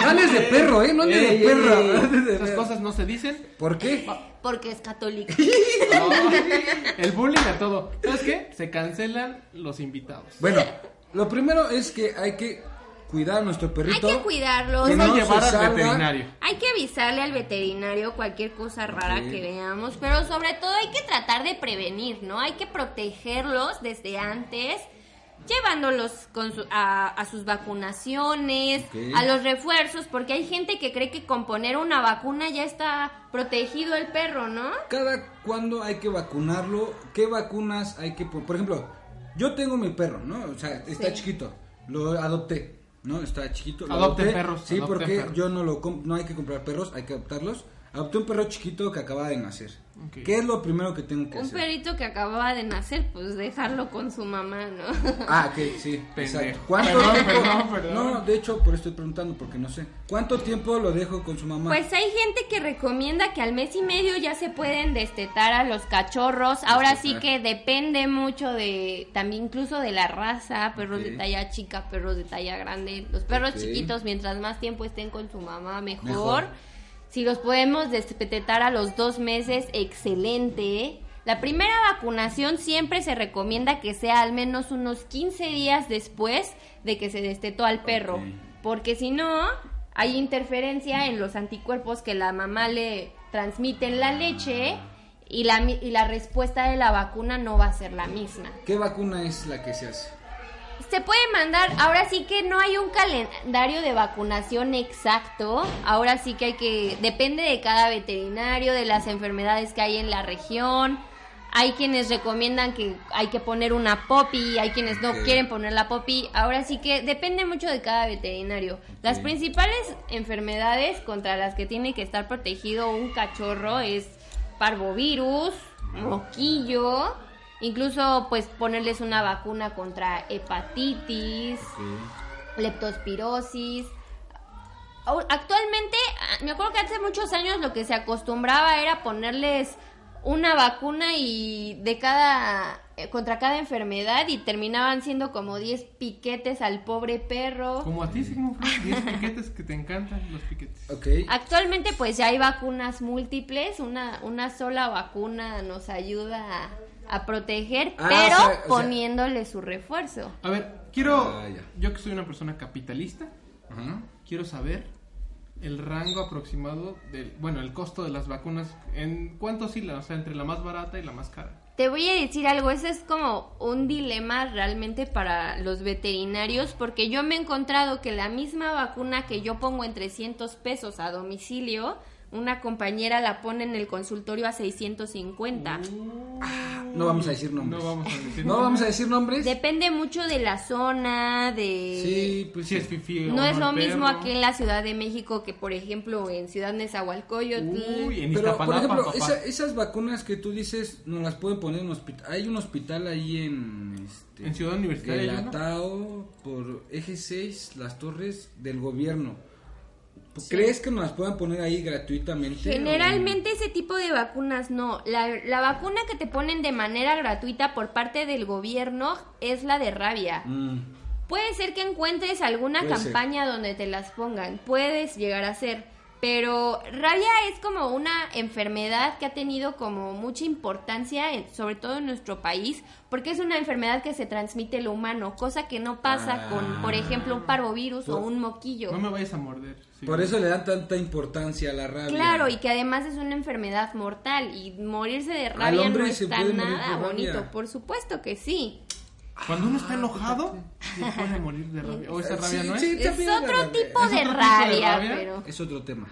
Ale es de perro, ¿eh? No andes de perra. de Esas cosas no se dicen. ¿Por qué? Porque es católica. El bullying a todo. ¿Sabes qué? Se cancelan los invitados. Bueno, lo primero es que hay que cuidar a nuestro Hay perrito. que cuidarlos. Que no llevar se al veterinario. Hay que avisarle al veterinario cualquier cosa rara Sí. que veamos, pero sobre todo hay que tratar de prevenir, ¿no? Hay que protegerlos desde antes, llevándolos con su- a, a sus vacunaciones, a los refuerzos, porque hay gente que cree que con poner una vacuna ya está protegido el perro, ¿no? Cada cuándo hay que vacunarlo, qué vacunas hay que por, por ejemplo, yo tengo mi perro, ¿no? O sea, está Sí. chiquito. Lo adopté, ¿no? Está chiquito. lo adopté. perros, Sí, porque perros. yo no lo no hay que comprar perros, hay que adoptarlos. Adopté un perro chiquito que acaba de nacer. ¿Qué es lo primero que tengo que Un hacer? perrito que acababa de nacer, pues dejarlo con su mamá, ¿no? Ah, ok, sí, Pendejo. ¿Cuánto Perdón, tiempo? perdón, perdón. No, de hecho, por eso estoy preguntando, porque no sé. ¿Cuánto tiempo lo dejo con su mamá? Pues hay gente que recomienda que al mes y medio ya se pueden destetar a los cachorros. Ahora sí que depende mucho de, también incluso de la raza, perros de talla chica, perros de talla grande. Los perros chiquitos, mientras más tiempo estén con su mamá, mejor. Mejor. Si los podemos destetar a los dos meses, excelente. La primera vacunación siempre se recomienda que sea al menos unos 15 días después de que se destetó al perro. Porque si no, hay interferencia en los anticuerpos que la mamá le transmite en la leche y la, mi- y la respuesta de la vacuna no va a ser la misma. ¿Qué vacuna es la que se hace? Se puede mandar, ahora sí que no hay un calendario de vacunación exacto, ahora sí que hay que, depende de cada veterinario, de las enfermedades que hay en la región, hay quienes recomiendan que hay que poner una popi, hay quienes no quieren poner la popi, ahora sí que depende mucho de cada veterinario. Las principales enfermedades contra las que tiene que estar protegido un cachorro es parvovirus, moquillo, incluso pues ponerles una vacuna contra hepatitis, leptospirosis. Actualmente, ah, me acuerdo que hace muchos años lo que se acostumbraba era ponerles una vacuna y de cada eh, contra cada enfermedad y terminaban siendo como 10 piquetes al pobre perro. Como a ti, Sigmund Freud, 10 piquetes que te encantan los piquetes. Ok. Actualmente pues ya hay vacunas múltiples, una, una sola vacuna nos ayuda a, proteger, Ah, pero o sea- o sea- poniéndole su refuerzo. A ver, quiero, Ah, yo que soy una persona capitalista, Ajá. quiero saber el rango aproximado del, bueno, el costo de las vacunas, en cuánto oscila, o sea, entre la más barata y la más cara. Te voy a decir algo, ese es como un dilema realmente para los veterinarios porque yo me he encontrado que la misma vacuna que yo pongo en 300 pesos a domicilio, una compañera la pone en el consultorio a 650. No vamos a decir nombres. No vamos a decir No vamos a decir nombres. Depende mucho de la zona, de... Sí, pues Si sí. es fifi No es lo mismo aquí en la Ciudad de México que, por ejemplo, en Ciudad Nezahualcóyotl. Uy, en Pero, por ejemplo, esa- esas vacunas que tú dices, nos las pueden poner en un hospital. Hay un hospital ahí en... Este, En Ciudad Universitaria. Atao, por Eje 6, las torres del gobierno. ¿Crees que nos las puedan poner ahí gratuitamente? Generalmente ese tipo de vacunas no. La, la vacuna que te ponen de manera gratuita por parte del gobierno es la de rabia. Mm, Puede ser que encuentres alguna Puede ser. campaña donde te las pongan. Puedes llegar a ser. Pero rabia es como una enfermedad que ha tenido como mucha importancia, en- sobre todo en nuestro país, porque es una enfermedad que se transmite lo humano, cosa que no pasa con, por ejemplo, un parvovirus o un moquillo. No me vayas a morder. sí. Por eso le dan tanta importancia a la rabia. Claro, y que además es una enfermedad mortal y morirse de rabia no está nada bonito, por supuesto que sí. Cuando uno está enojado, se puede morir de rabia. O esa rabia sí, no es. sí, Es otro rabia. tipo ¿Es de otro tipo de rabia, rabia? pero Es otro tema.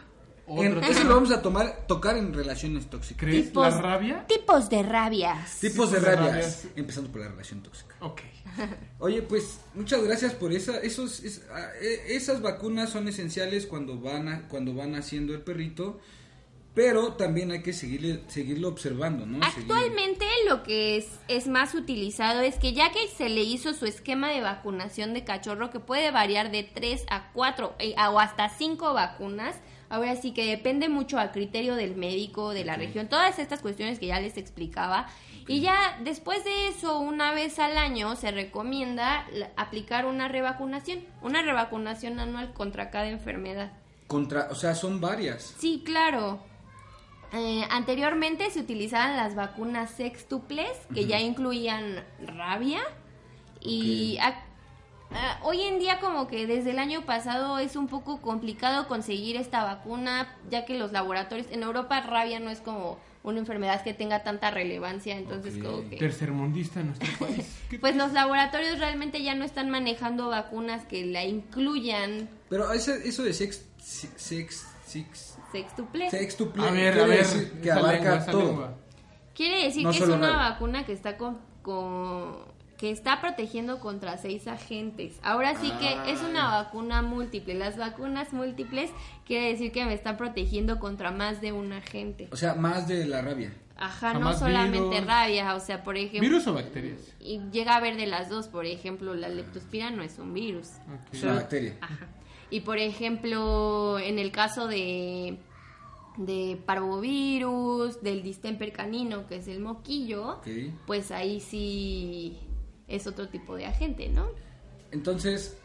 Otro En- tema. Eso lo vamos a tomar, tocar en relaciones tóxicas. ¿Crees Tipos- la rabia? tipos de rabias. Tipos de Tipos de rabias. rabias. Empezando por la relación tóxica. Ok. Oye, pues muchas gracias por esa, esos, es- ah, eh, esas vacunas son esenciales cuando van a, cuando van haciendo el perrito, pero también hay que seguirle, seguirlo observando, ¿no? Actualmente lo que es, es más utilizado es que ya que se le hizo su esquema de vacunación de cachorro, que puede variar de 3 a 4 eh, o hasta 5 vacunas, ahora sí que depende mucho al criterio del médico, de la región, todas estas cuestiones que ya les explicaba. Y ya después de eso, una vez al año, se recomienda aplicar una revacunación, una revacunación anual contra cada enfermedad. contra, o sea, son varias. Sí, claro. Eh, anteriormente se utilizaban las vacunas sextuples, que ya incluían rabia. Y hoy en día como que desde el año pasado es un poco complicado conseguir esta vacuna, ya que los laboratorios... En Europa rabia no es como una enfermedad que tenga tanta relevancia, entonces como que... Tercermundista en nuestro país. ¿Qué Pues los laboratorios realmente ya no están manejando vacunas que la incluyan. Pero ese- eso de sex, sex, sex, sextuples. sextuple A ver, quiere a ver, decir que abarca lengua, todo. lengua. Quiere decir No que es una vacuna que está con, con- que está protegiendo contra seis agentes. Ahora sí que es una vacuna múltiple. Las vacunas múltiples quiere decir que me están protegiendo contra más de un agente. O sea, más de la rabia. Ajá, no solamente virus. rabia, o sea, por ejemplo, ¿Virus o bacterias? y llega a haber de las dos, por ejemplo, la leptospira no es un virus. Ok. Es una bacteria. Ajá. Y por ejemplo, en el caso de de parvovirus, del distemper canino, que es el moquillo, pues ahí sí es otro tipo de agente, ¿no? Entonces,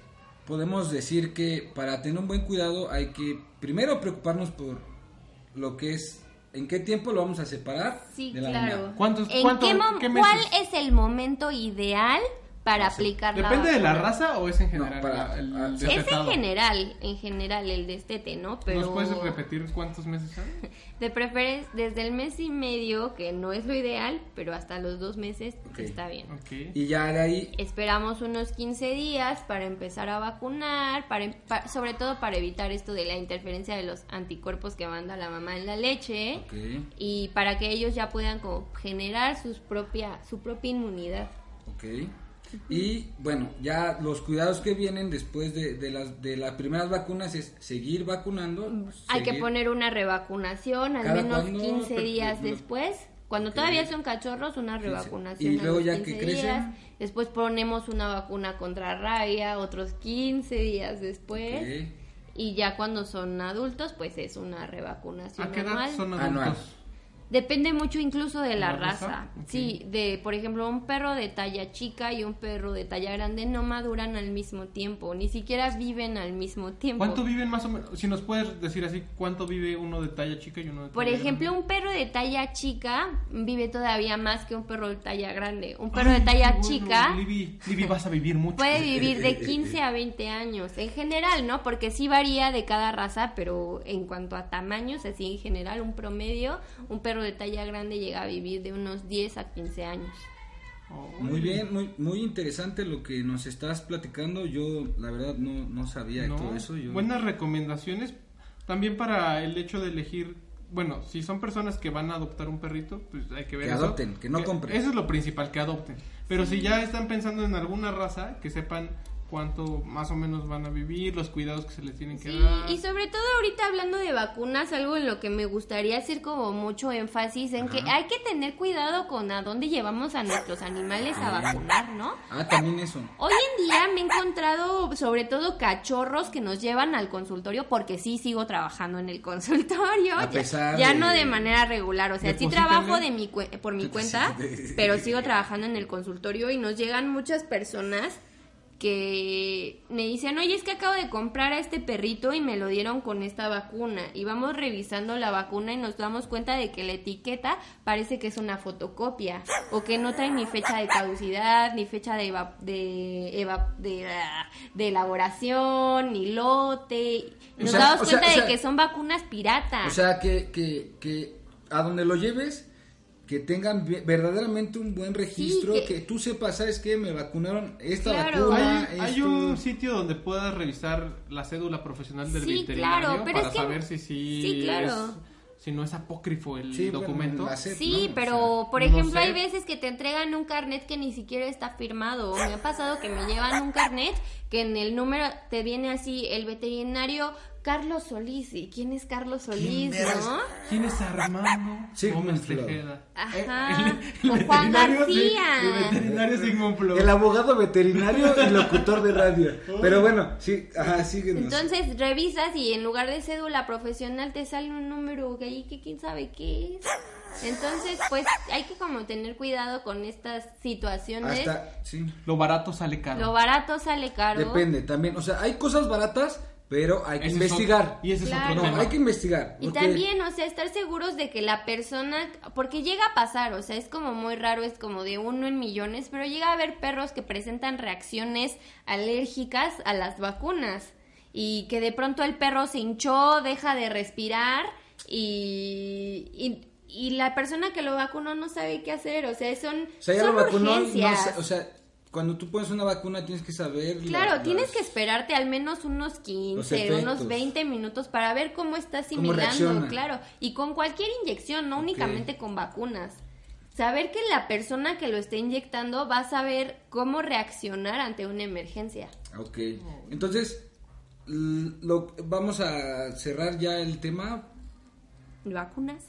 podemos decir que para tener un buen cuidado hay que primero preocuparnos por lo que es, en qué tiempo lo vamos a separar Sí, de la claro. ¿Cuántos- ¿En cuánto- qué qué ¿Cuál meses? es el momento ideal para aplicar ¿Depende de la raza o es en general? para- el ah, Es en general, en general el destete, ¿no? Pero ¿Nos puedes repetir cuántos meses son? de preferencia desde el mes y medio, que no es lo ideal, pero hasta los dos meses está bien. Ok. Y ya de ahí, Esperamos unos 15 días para empezar a vacunar, para, pa- sobre todo para evitar esto de la interferencia de los anticuerpos que manda la mamá en la leche ok, y para que ellos ya puedan como generar sus propia, su propia inmunidad. ok. Y bueno, ya los cuidados que vienen después de, de las, de las primeras vacunas es seguir vacunando. Hay que poner una revacunación al ¿Cada menos cuándo? 15 Pero- días pero- después. Cuando todavía son cachorros, una 15. revacunación. Y a luego los ya que 15 crecen. días. Después ponemos una vacuna contra rabia, otros 15 días después. Y ya cuando son adultos, pues es una revacunación ¿A qué edad anual. son Anual. Depende mucho incluso de la ¿La raza? raza. Sí, de por ejemplo, un perro de talla chica y un perro de talla grande no maduran al mismo tiempo, ni siquiera viven al mismo tiempo. ¿Cuánto viven más o menos? Si nos puedes decir así, ¿cuánto vive uno de talla chica y uno de Por talla ejemplo, grande? un perro de talla chica vive todavía más que un perro de talla grande. Un perro de talla bueno, chica Libby, Libby, vas a vivir mucho. puede vivir de 15 a 20 años, en general, ¿no? Porque sí varía de cada raza, pero en cuanto a tamaños, así en general, un promedio, un perro de talla grande llega a vivir de unos 10 a 15 años. Muy bien, muy, muy interesante lo que nos estás platicando. Yo, la verdad, no, no sabía de No, todo eso. Yo... Buenas recomendaciones también para el hecho de elegir. Bueno, si son personas que van a adoptar un perrito, pues hay que ver Que eso. adopten, que no compren. Eso es lo principal, que adopten. Pero si ya están pensando en alguna raza, que sepan cuánto más o menos van a vivir, los cuidados que se les tienen que Sí, dar. y sobre todo ahorita hablando de vacunas, algo en lo que me gustaría hacer como mucho énfasis en que hay que tener cuidado con a dónde llevamos a nuestros animales a vacunar, ¿no? Ah, también eso. Hoy en día me he encontrado sobre todo cachorros que nos llevan al consultorio porque sí sigo trabajando en el consultorio, A ya- pesar ya, de- no de manera regular, o sea, sí trabajo de mi cue- por mi cuenta, pero sigo trabajando en el consultorio y nos llegan muchas personas que me dicen, oye, es que acabo de comprar a este perrito y me lo dieron con esta vacuna. Y vamos revisando la vacuna y nos damos cuenta de que la etiqueta parece que es una fotocopia o que no trae ni fecha de caducidad, ni fecha de, eva- de, eva- de, de elaboración, ni lote. Nos O sea, damos o sea, cuenta o sea- de que son vacunas piratas. O sea, que, que, que a donde lo lleves, que tengan verdaderamente un buen registro, Sí, que... que- tú sepas, ¿sabes qué? Me vacunaron esta Claro. vacuna. Hay, un sitio donde puedas revisar la cédula profesional del Sí, veterinario claro, pero para es que- saber si sí, sí, claro. es- si no es apócrifo el Sí, documento. Sí, ¿no? pero O sea, por no ejemplo sé. hay veces que te entregan un carnet que ni siquiera está firmado. Me ha pasado que me llevan un carnet que en el número te viene así el veterinario Carlos Solís. ¿Y quién es Carlos Solís, no? ¿Quién es Armando Sigmund Gómez. Tejeda? Ajá. El- el O Juan veterinario sí, García. el veterinario Sigmund. El abogado veterinario y locutor de radio. Pero bueno, sí, ajá, síguenos. Entonces revisas y en lugar de cédula profesional te sale un número que ahí que quién sabe qué es. Entonces, pues hay que como tener cuidado con estas situaciones. Hasta, sí. Lo barato sale caro. Lo barato sale caro. Depende también. O sea, hay cosas baratas, pero hay que Ese es investigar. otro- y ese es otro No, hay que investigar. Y también, o sea, estar seguros de que la persona, porque llega a pasar, o sea, es como muy raro, es como de uno en millones, pero llega a haber perros que presentan reacciones alérgicas a las vacunas y que de pronto el perro se hinchó, deja de respirar y, y, y la persona que lo vacunó no sabe qué hacer, o sea, son, O sea, son lo vacunó. no o sea, cuando tú pones una vacuna tienes que saber. la- Claro, las- tienes que esperarte al menos unos 15, efectos. unos 20 minutos para ver cómo está Cómo asimilando, reacciona. claro. Y con cualquier inyección, no únicamente con vacunas. Saber que la persona que lo está inyectando va a saber cómo reaccionar ante una emergencia. Ok. Entonces, lo, vamos a cerrar ya el tema ¿Vacunas?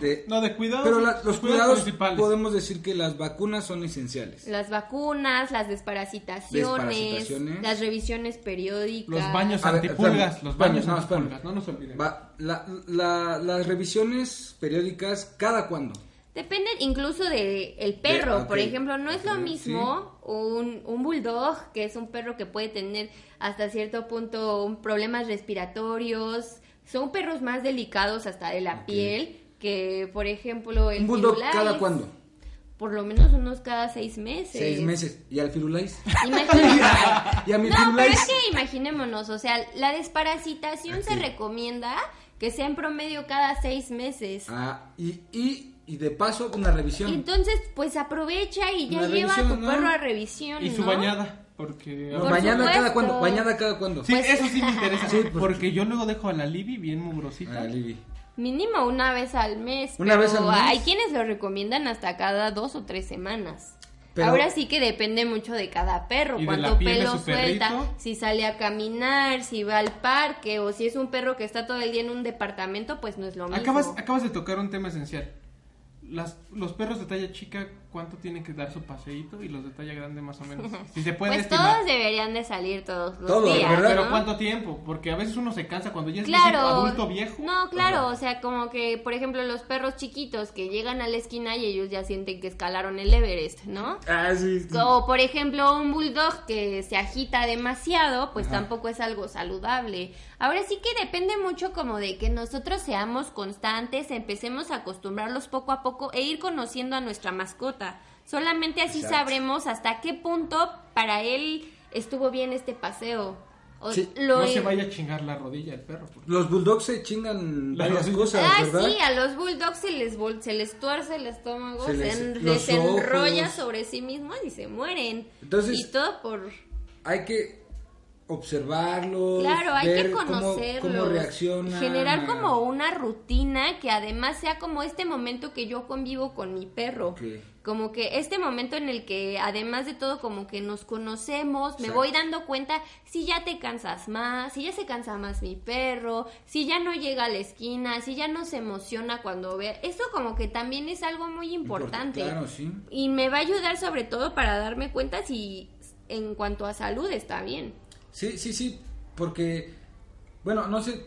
De... No, de cuidados. Pero la- los cuidados principales. podemos decir que las vacunas son esenciales. Las vacunas, las desparasitaciones, Desparasitaciones. las revisiones periódicas. Los baños A ver, antipulgas. espérame, los baños no, antipulgas. No nos olvidemos. Va- la- la- las revisiones periódicas, ¿cada cuándo? Depende incluso de el perro, De- por ejemplo, no es lo mismo un, un bulldog, que es un perro que puede tener hasta cierto punto un- problemas respiratorios, son perros más delicados hasta de la piel, que por ejemplo el ¿Un bulldog Firulais, cada cuándo? Por lo menos unos cada seis meses. Seis meses. ¿Y al Firulais? Imagínate. ¿Y a mi No, pero Firulais? es que imaginémonos, o sea, la desparasitación se Ok. recomienda que sea en promedio cada seis meses. Ah, y, y, y de paso una revisión. Entonces, pues aprovecha y ya Una lleva a tu ¿no? perro a revisión. Y su ¿no? bañada. Porque. No, Por ¿Bañada cada cuándo? ¿Bañada cada cuándo? Sí, Pues- eso sí me interesa. Sí, porque- porque yo luego dejo a la Libby bien mugrosita. Ah, Libby. Mínimo una vez al mes. ¿Una pero vez al mes? Hay quienes lo recomiendan hasta cada dos o tres semanas. Pero- Ahora sí que depende mucho de cada perro, cuánto pelo su suelta, perrito. si sale a caminar, si va al parque o si es un perro que está todo el día en un departamento, pues no es lo mismo. Acabas, acabas de tocar un tema esencial. Las, los perros de talla chica, ¿cuánto tienen que dar su paseíto? Y los de talla grande, más o menos. Si se puede pues estimar. todos deberían de salir todos los Todos, días, ¿verdad? Pero ¿no? ¿cuánto tiempo? Porque a veces uno se cansa cuando ya es Claro. adulto viejo. No, claro, o sea, como que, por ejemplo, los perros chiquitos que llegan a la esquina y ellos ya sienten que escalaron el Everest, ¿no? Ah, sí. sí. O, por ejemplo, un bulldog que se agita demasiado, pues tampoco es algo saludable. Ahora sí que depende mucho como de que nosotros seamos constantes, empecemos a acostumbrarlos poco a poco e ir conociendo a nuestra mascota. Solamente así Exacto. sabremos hasta qué punto para él estuvo bien este paseo. O Sí, lo- No se vaya a chingar la rodilla el perro. porque- Los bulldogs se chingan La varias cosas, Ah, ¿verdad? sí, a los bulldogs se les, se les tuerce el estómago, Se se, les- en- los desenrolla ojos. sobre sí mismos y se mueren. Entonces- y todo por... Hay que observarlos. Claro, hay ver que cómo- conocerlos. Cómo, reaccionan. Generar como una rutina que además sea como este momento que yo convivo con mi perro. Como que este momento en el que además de todo como que nos conocemos, me Exacto. voy dando cuenta si ya te cansas más, si ya se cansa más mi perro, si ya no llega a la esquina, si ya no se emociona cuando ve. Eso como que también es algo muy importante. Claro, sí. Y me va a ayudar sobre todo para darme cuenta si en cuanto a salud está bien. Sí, sí, sí, porque, bueno, no sé,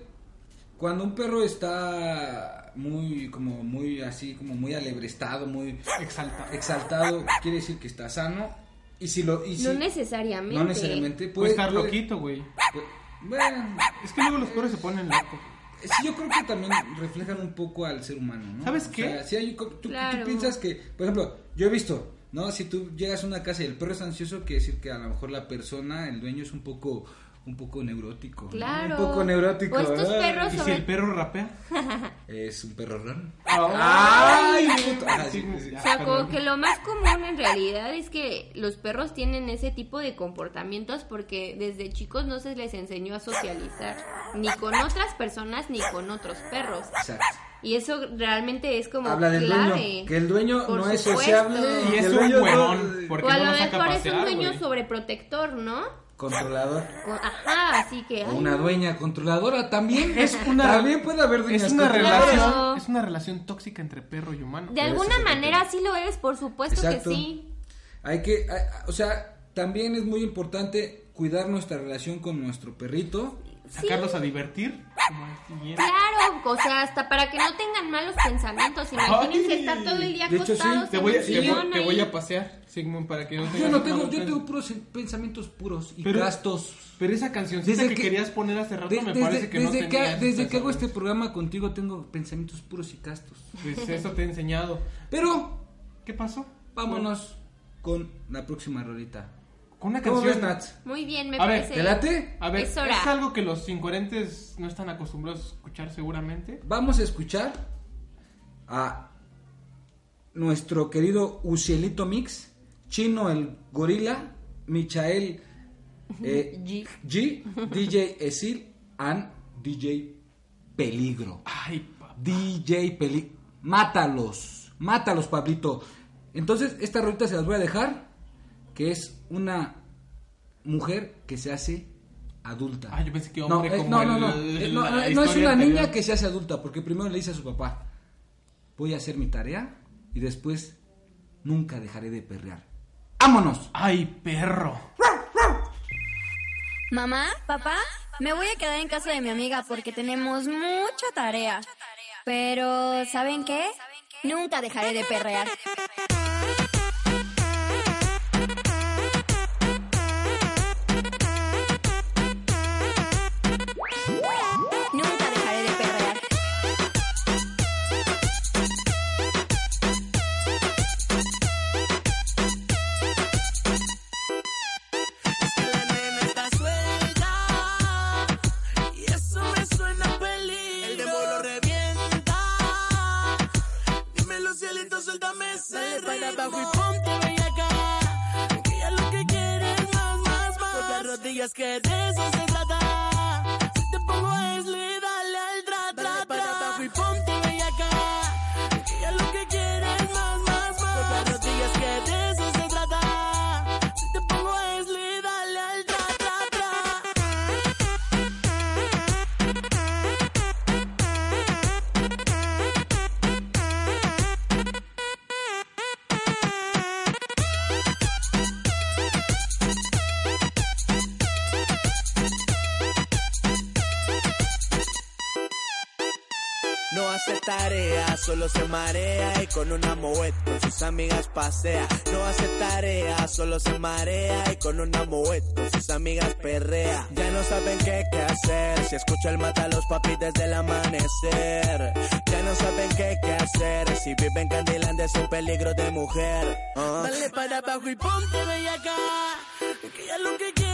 cuando un perro está muy, como muy así, como muy alebrestado, muy Exalta. exaltado, quiere decir que está sano Y si lo... Y si, No necesariamente. No necesariamente. Puede estar puede- loquito, güey. bueno, Es que luego los perros se ponen locos. sí, yo creo que también reflejan un poco al ser humano, ¿no? ¿Sabes O qué? sea, si hay, tú, tú Claro. piensas que, por ejemplo, yo he visto, ¿no? Si tú llegas a una casa y el perro es ansioso, quiere decir que a lo mejor la persona, el dueño es un poco, un poco neurótico. ¿no? Claro. Un poco neurótico. O estos ¿verdad? perros ¿Y si el perro rapea? Es un perro raro. ¡Ay! puto! Ah, sí, sí, sí. O sea, como que lo más común en realidad es que los perros tienen ese tipo de comportamientos porque desde chicos no se les enseñó a socializar ni con otras personas ni con otros perros. Exacto. Y eso realmente es como Habla del clave. dueño, que el dueño Por no es sociable. Y es un no- huevón, o a lo mejor es un dueño sobreprotector, ¿no? Controlador. Con- Ajá, así que... O ay, una dueña controladora también. Es una, También puede haber dueñas es una relación, es una relación tóxica entre perro y humano. De alguna manera sí lo es, por supuesto Exacto. que sí. Hay que, o sea, también es muy importante cuidar nuestra relación con nuestro perrito. Sacarlos a divertir. Claro, o sea, hasta para que no tengan malos pensamientos. Imagínense Ay. estar todo el día De hecho, sí, acostados Te en voy, a, te, voy, sillón te ahí. voy a pasear, Sigmund, para que no Yo tengas no tengo, malos yo tengo pensamientos. puros pensamientos puros y Pero- castos. Pero esa cancioncita Desde que, que- querías poner hace rato De- me desde parece que no desde tenía que, desde que hago este programa contigo tengo pensamientos puros y castos. Pues eso te he enseñado. Pero ¿Qué pasó? vámonos con la próxima rolita. Con una ¿Cómo canción. ves, Nats? Muy bien, me A ver, parece. ¿Te late? A ver, Es algo que los incoherentes no están acostumbrados a escuchar seguramente. Vamos a escuchar a nuestro querido Ucielito Mix, Chino el Gorila, Michael eh, G. G, DJ Esil and DJ Peligro. Ay, papá. DJ Peligro. Mátalos, mátalos, Pablito. Entonces, esta rolita se las voy a dejar, que es una mujer que se hace adulta. Ah, yo pensé que no, hombre como no, no, el- no, el- no, la no, no es una anterior. niña que se hace adulta, porque primero le dice a su papá, voy a hacer mi tarea y después nunca dejaré de perrear. ¡Vámonos! Ay, perro. Mamá, papá, me voy a quedar en casa de mi amiga porque tenemos mucha tarea. Pero, ¿saben qué? Nunca dejaré de perrear. Con las rodillas que de eso No hace tarea, solo se marea y con una moet sus amigas pasea. No hace tarea, solo se marea y con una moet sus amigas perrea. Ya no saben qué, qué hacer, si escucha el mata a los papis desde el amanecer. Ya no saben qué, qué hacer, si viven Candilandia es un peligro de mujer. Ah. Dale para abajo y ponte bellaca, que ya lo que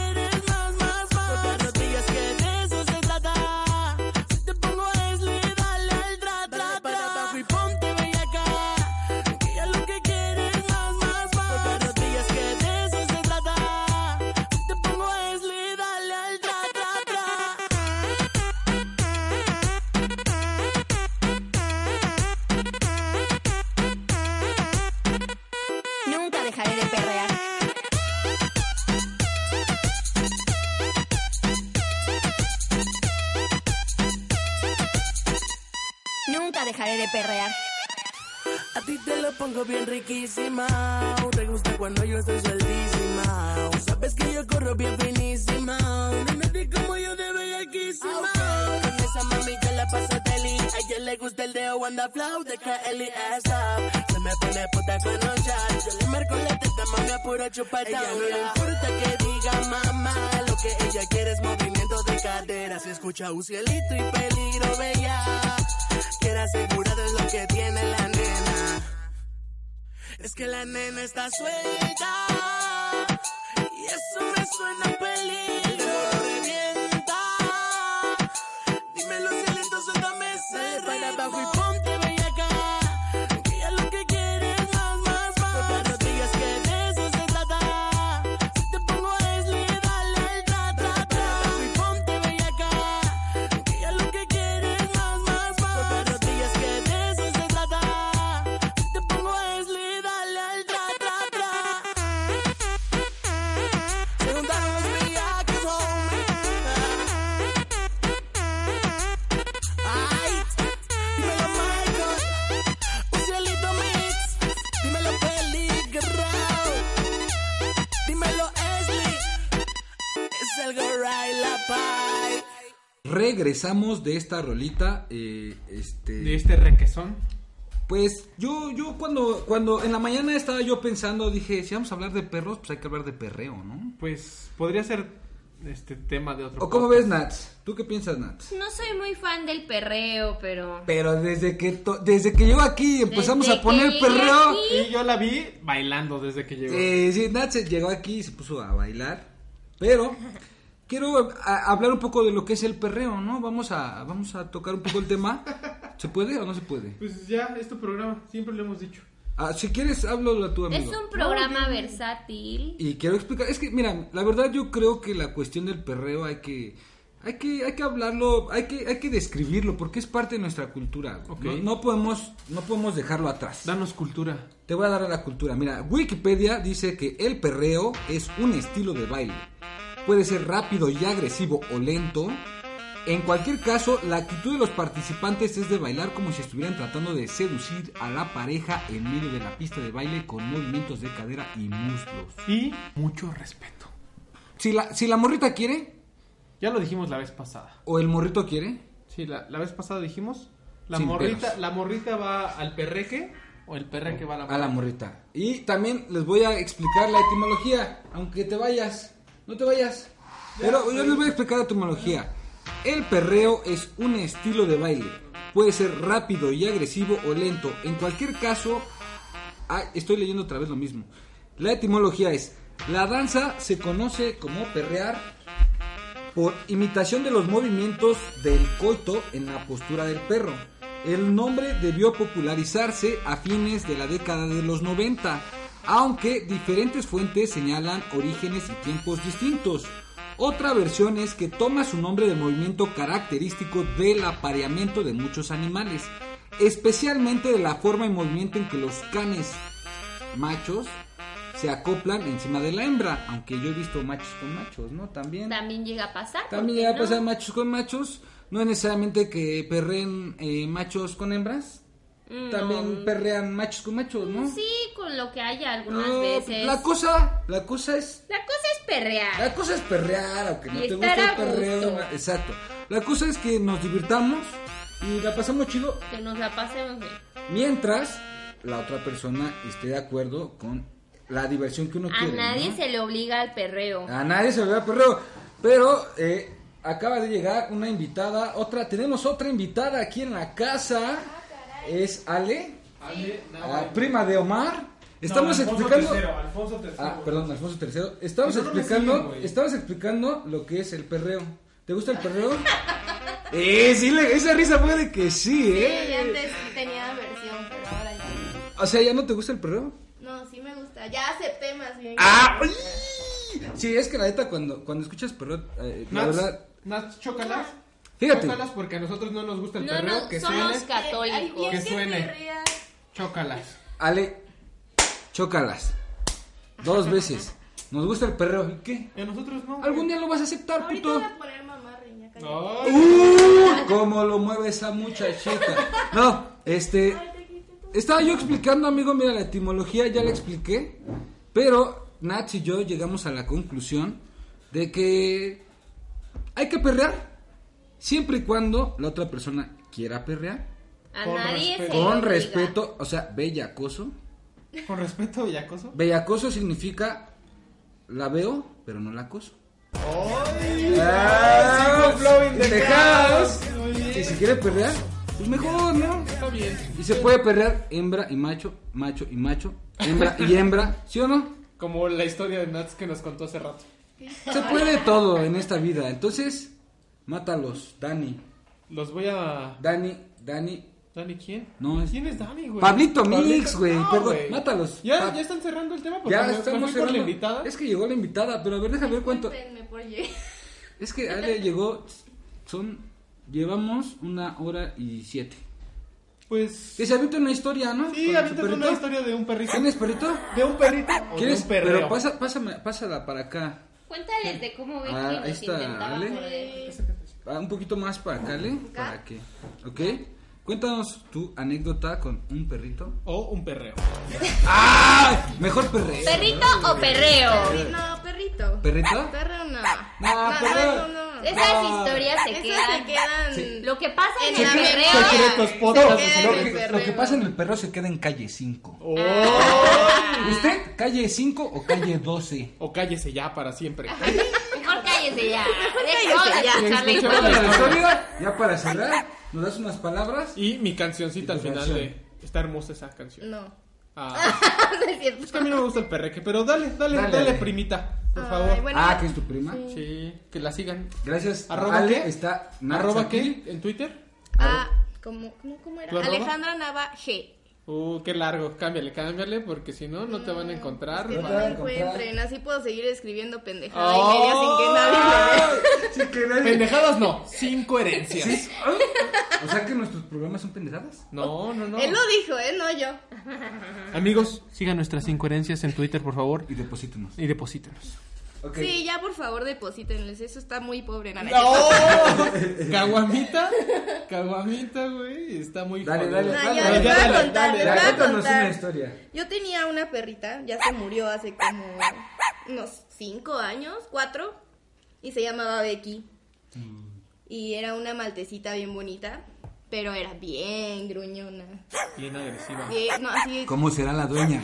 pongo bien riquísima. Te gusta cuando yo estoy sueldísima. Sabes que yo corro bien finísima. No nadie como yo de bellaquísima. Con esa mami que la pasa deli. A ella le gusta el deo and the flow de KLS up. Se me pone puta con los shots. Yo le marco la teta, mami, apuro chupa Ella no le importa que diga mamá. Lo que ella quiere es movimiento de cadera. Si escucha un cielito y peligro, bella. Quiere asegurar de lo que tiene la nena. Es que la nena está suelta. Y eso me suena a peligro. Regresamos de esta rolita, eh, este... De este requesón. Pues yo, yo cuando, cuando en la mañana estaba yo pensando, dije, si vamos a hablar de perros, pues hay que hablar de perreo, ¿no? Pues podría ser este tema de otro ¿O cómo podcast. ves, Nats? ¿Tú qué piensas, Nats? No soy muy fan del perreo, pero... Pero desde que to- desde que llegó aquí empezamos Desde a poner perreo. aquí. Y yo la vi bailando desde que llegó. Eh, sí, Nats llegó aquí y se puso a bailar. Pero quiero a- hablar un poco de lo que es el perreo, ¿no? Vamos a, vamos a tocar un poco el tema. ¿Se puede o no se puede? Pues ya, es tu programa, siempre lo hemos dicho. Ah, si quieres, háblalo a tu Es amigo. un programa versátil. Y quiero explicar, es que mira, la verdad yo creo que la cuestión del perreo hay que hay que hay que hablarlo, hay que hay que describirlo porque es parte de nuestra cultura. güey. Ok. No, no podemos no podemos dejarlo atrás. Danos cultura. Te voy a dar a la cultura. Mira, Wikipedia dice que el perreo es un estilo de baile. Puede ser rápido y agresivo o lento. En cualquier caso, la actitud de los participantes es de bailar como si estuvieran tratando de seducir a la pareja en medio de la pista de baile con movimientos de cadera y muslos. Y mucho respeto. Si la, si la morrita quiere, Ya lo dijimos la vez pasada. o el morrito quiere, Sí, la, la vez pasada dijimos. La Sin morrita, pelos. la morrita va al perreque o el perreque va a la a la morrita. Y también les voy a explicar la etimología, aunque te vayas, no te vayas. Pero yo les voy a explicar la etimología. El perreo es un estilo de baile. Puede ser rápido y agresivo o lento. En cualquier caso, estoy leyendo otra vez lo mismo. La etimología es, la danza se conoce como perrear por imitación de los movimientos del coito en la postura del perro. El nombre debió popularizarse a fines de la década de los 90, aunque diferentes fuentes señalan orígenes y tiempos distintos. Otra versión es que toma su nombre del movimiento característico del apareamiento de muchos animales, especialmente de la forma y movimiento en que los canes machos se acoplan encima de la hembra, aunque yo he visto machos con machos, ¿no? También. También llega a pasar. También ¿por qué llega a pasar machos con machos. No es necesariamente que perreen eh, machos con hembras. Mm, También perrean machos con machos, ¿no? Sí, con lo que haya algunas No, veces. La cosa, la cosa es, La cosa es perrear. la cosa es perrear, aunque no te guste el a perreo. Exacto. La cosa es que nos divirtamos y la pasamos chido Que nos la pasemos bien. mientras la otra persona esté de acuerdo con la diversión que uno A quiere. nadie ¿no? se le obliga al perreo. A nadie se le da perreo. Pero eh, acaba de llegar una invitada, otra, tenemos otra invitada aquí en la casa. Es Ale, ah, prima de Omar. Estamos explicando. Alfonso III. Ah, perdón, Alfonso III. Estamos no explicando, estamos explicando lo que es el perreo. ¿Te gusta el perreo? eh, sí, le- esa risa fue de que sí, Sí, ¿eh? antes tenía versión, pero ahora ya. no. O sea, ¿ya no te gusta el perreo? No, sí me gusta. Ya acepté más bien. ¡Ah! Sí, es que la neta, cuando, cuando escuchas perreo, eh, la Nats, verdad, Nats, chócalas. Fíjate. Chócalas porque a nosotros no nos gusta el No, perreo. no, que somos suene. Católicos. Que que suene. Chócalas. Ale, chócalas. Dos veces. Nos gusta el perreo. ¿Y qué? Y a nosotros no. Algún día lo vas a aceptar, Ahorita puto. voy a poner mamá riña. ¡Uh! ¿Cómo lo mueve esa muchachita? No, este. Estaba yo explicando, amigo, mira, la etimología ya la expliqué. Pero Nats y yo llegamos a la conclusión de que hay que perrear siempre y cuando la otra persona quiera perrear. A Con nadie respeto. Con respeto, o sea, bellacoso. Con respeto, Bellacoso. Bellacoso significa la veo, pero no la acoso. ¡Ay! Ah. Muy bien. Y si quiere perrear, pues mejor, ¿no? Está bien. Y se puede perrear hembra y macho, macho y macho, hembra y hembra, ¿sí o no? Como la historia de Nats que nos contó hace rato. Se puede todo en esta vida. Entonces, mátalos, Dani. Los voy a. Dani, Dani. ¿Dani quién? No, es ¿Quién es Dani, güey? Pablito Mix, güey, No, perdón, güey. mátalos. ¿Ya, Pa- ya están cerrando el tema porque Ya me- me estamos fui por cerrando. la invitada. Es que llegó la invitada, pero a ver, déjame ver cuánto. Por. Es que Ale llegó, son, llevamos una hora y siete. Pues. Que se avienta una historia, ¿no? Sí, es una perrito. historia de un perrito. ¿Tienes perrito? ¿De un perrito o de ¿Quieres? un perreo? Pero pasa, pásame, pásala para acá. Cuéntales de cómo Becky Ah, ahí está, intentaba Ale. Ah, un poquito más para acá, ¿le? Para que, ¿ok? Cuéntanos tu anécdota con un perrito. O un perreo. ¡Ah! Mejor perreo. ¿Perrito o perreo? No, perrito. ¿Perrito? Perro no. No, perreo. no, no. Esas No. historias se Esas quedan. se quedan. Sí. Lo que pasa en, En el perreo. memoria. Secretos Se podcast. queda en Lo el que, perreo. lo que pasa en el perro se queda en calle 5. Oh. ¿Usted calle 5 o calle 12? O cállese ya para siempre. Mejor cállese ya. cállese Vamos a ya. historia. Ya para cerrar, nos das unas palabras. Y mi cancioncita Y al final de. Está hermosa esa canción. No. Ah, no es que a mí no me gusta el perreque, pero dale, dale, Dale, dale, dale. primita, por Ay, favor. bueno, ah, que es tu prima. Sí, que la sigan. Gracias. a ¿Arroba Ale qué? está ¿Arroba qué? ¿En Twitter? Ah, ¿cómo, cómo, cómo era? Alejandra Nava G. Uh, qué largo. Cámbiale, cámbiale, porque si no, no te van a encontrar. Que no te encuentren. Así puedo seguir escribiendo pendejada Oh. y media sin que nadie me vea. Sí, que nadie- Pendejadas no, sin coherencias. Sí. O sea que nuestros programas son pendejadas. No, no, no. Él lo dijo, ¿eh? No yo. Amigos, sigan nuestras incoherencias en Twitter, por favor. Y deposítenos. Y deposítenos. Sí, ya por favor deposítenles. Eso está muy pobre, nana. ¡No! Caguamita. Caguamita, güey. Está muy Dale, dale, No, dale, ya dale, les voy a les voy contar. una historia. Yo tenía una perrita, ya se murió hace como unos cinco años, cuatro, y se llamaba Becky. Mm. Y era una maltecita bien bonita, pero era bien gruñona. Bien agresiva. Bien- no, así, ¿Cómo será la dueña?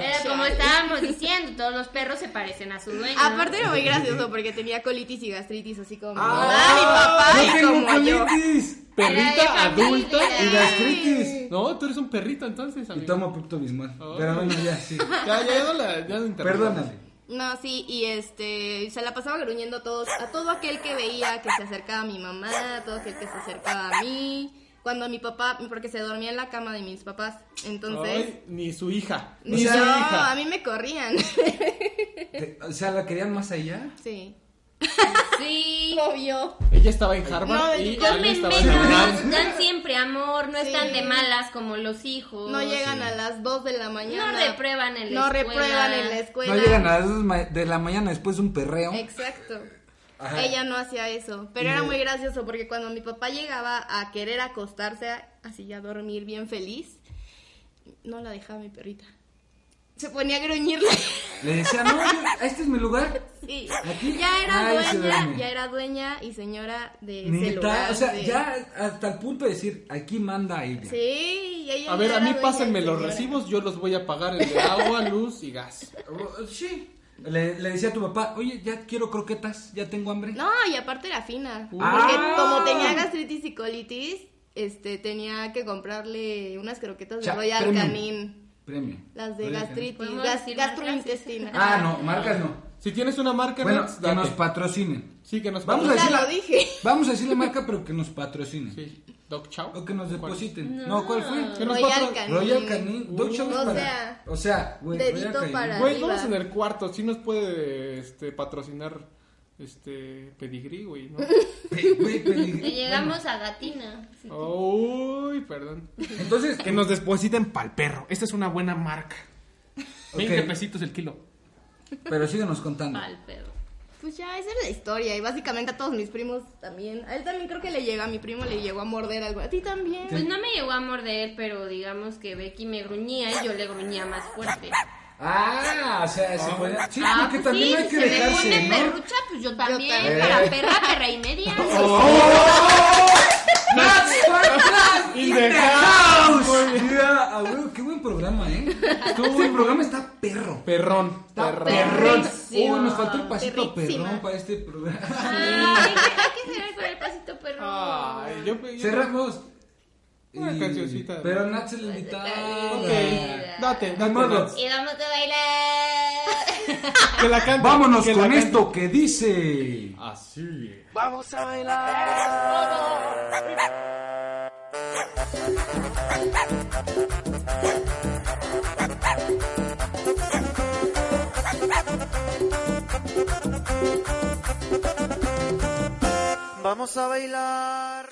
Era como estábamos diciendo, todos los perros se parecen a su dueño. Aparte era muy gracioso porque tenía colitis y gastritis, así como Ah, mi papá ¡Yo y tengo como yo. colitis! De Perrita adulta. Y gastritis. No, tú eres un perrito entonces, Y amigo. tomo Pepto Bismol. Oh. Pero bueno, ya, sí. Ya, ya, no la, ya no interrumpamos. No, sí, y este, se la pasaba gruñendo a todos, a todo aquel que veía que se acercaba a mi mamá, a todo aquel que se acercaba a mí, cuando mi papá, porque se dormía en la cama de mis papás, entonces, Ay, ni su hija. ni yo, su hija. a mí me corrían. O sea, ¿la querían más allá? sí. Sí. Obvio. Ella estaba en Harvard No, y yo Comen estaba en menos, Harvard. dan siempre amor, no Sí. están de malas como los hijos. No llegan a las 2 de la mañana. No reprueban en la No escuela. reprueban en la escuela. No llegan a las dos ma- de la mañana después de un perreo. Exacto. Ajá. Ella no hacía eso, pero Y era muy gracioso porque cuando mi papá llegaba a querer acostarse, así ya dormir bien feliz, no la dejaba mi perrita. Se ponía a gruñirle. Le decía, no, este es mi lugar. Sí. Aquí. Ya era se dueña, ya era dueña y señora de ese lugar. o sea, de- ya hasta el punto de decir, aquí manda ella. Sí, ella A ver, a mí pásenme los señora. recibos, yo los voy a pagar el de agua, luz y gas. Sí. Le, le decía a tu papá, oye, ya quiero croquetas, ya tengo hambre. No, y aparte era fina. Uh. Porque Ah. como tenía gastritis y colitis, este, tenía que comprarle unas croquetas de Cha- Royal. Canin. Premio. Las de gastritis, ¿Podemos gas- gastrointestinal. Ah, no, marcas no. Si tienes una marca, Bueno, Nats, que date. nos patrocinen. Sí, que nos Vamos a Ya decir lo la, dije. vamos a decir la marca, pero que nos patrocinen. Sí. Doc Chow. O que nos ¿Cuál? depositen. No, ¿cuál fue? Que nos Royal Canin. Royal Canin. Dog Show es O para- sea, o sea, güey, dedito Royal Canin. para- Güey, arriba. vamos en el cuarto. Sí nos puede este, patrocinar este pedigrí, güey, ¿no? Pe- güey, peligro. Y llegamos a Gatina. Uy, perdón. Entonces, Que nos depositen pa'l perro. Esta es una buena marca. 20 Ok. pesitos el kilo. pero síganos contando. Pal perro. Pues ya, esa es la historia. Y básicamente a todos mis primos también. A él también creo que le llegó, a mi primo le llegó a morder algo. A ti también. Pues no me llegó a morder, pero digamos que Becky me gruñía y yo le gruñía más fuerte. Ah, o sea, se oh, puede. Ah, sí, ah, porque pues también sí, hay que si dejarse. Si me pone ¿no? perrucha, pues yo también. Yo también. Para perra, perra y media. ¡Oh! ¡That's in the house! Yeah, abuelo, qué buen programa, ¿eh? Todo buen programa está perro. Perrón. Está perrón. Uy, oh, nos faltó el pasito Perrísima. perrón para este programa. Ay, hay que cerrar con el pasito perrón. Ay, yo, yo Cerramos. Una Y- cancioncita. Pero Nat se le invitaba. Ok, date, date. Nats. Y vamos a bailar. Que la cante. Vámonos que la con cante. esto que dice. Así. Vamos a bailar. Vamos a bailar.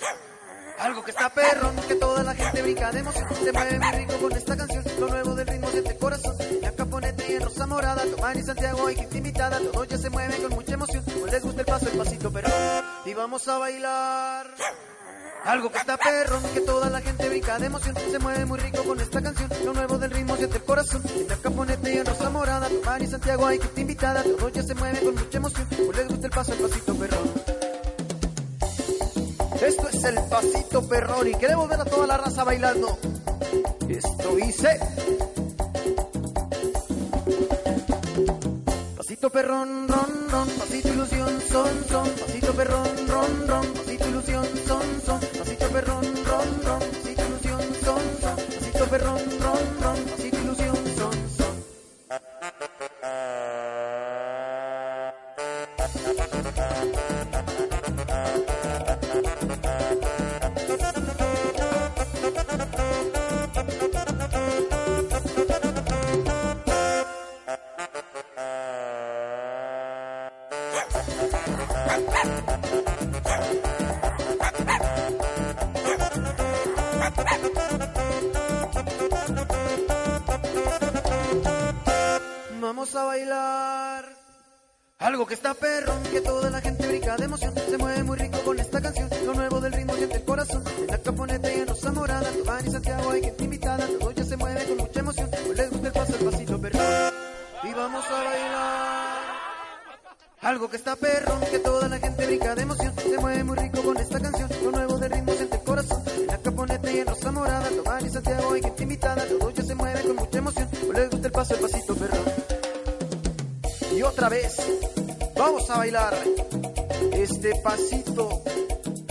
Algo que está perrón, que toda la gente brinca de emoción. Se mueve muy rico con esta canción. Lo nuevo del ritmo siente el corazón. La caponete y en rosa morada. Tomar y Santiago hay gente invitada. Todos ya se mueven con mucha emoción. Pues les gusta el paso, el pasito perrón. Y vamos a bailar. Algo que está perrón, que toda la gente brinca de emoción. Se mueve muy rico con esta canción. Lo nuevo del ritmo siente el corazón. En la caponete y en rosa morada. Tomar y Santiago hay gente invitada. Todos ya se mueven con mucha emoción. Pues les gusta el paso, el pasito perrón. Esto es el pasito perrón y queremos ver a toda la raza bailando. Esto dice. Pasito perrón, ron, ron, pasito ilusión, son, son, pasito perrón, ron, ron, pasito ilusión, son, son, pasito perrón, ron, ron, pasito ilusión, son, son, pasito perrón, ron, ron, pasito ilusión, son, son. Vamos a bailar. Algo que está perrón, que toda la gente brinca de emoción. Se mueve muy rico con esta canción. Lo nuevo del ritmo siente el corazón. En la caponeta y en rosa morada. Y Santiago hay gente invitada. Todo ya se mueve con mucha emoción. Pues les gusta el paso, el pasito perrón. Y vamos a bailar. Algo que está perrón, que toda la gente brinca de emoción. Se mueve muy rico con esta canción. Lo nuevo del ritmo siente el corazón. En la caponeta y en rosa morada. Tomás y Santiago hay gente invitada. Todo ya se mueve con mucha emoción. Pues les gusta el paso, el pasito perrón. Y otra vez, vamos a bailar este pasito,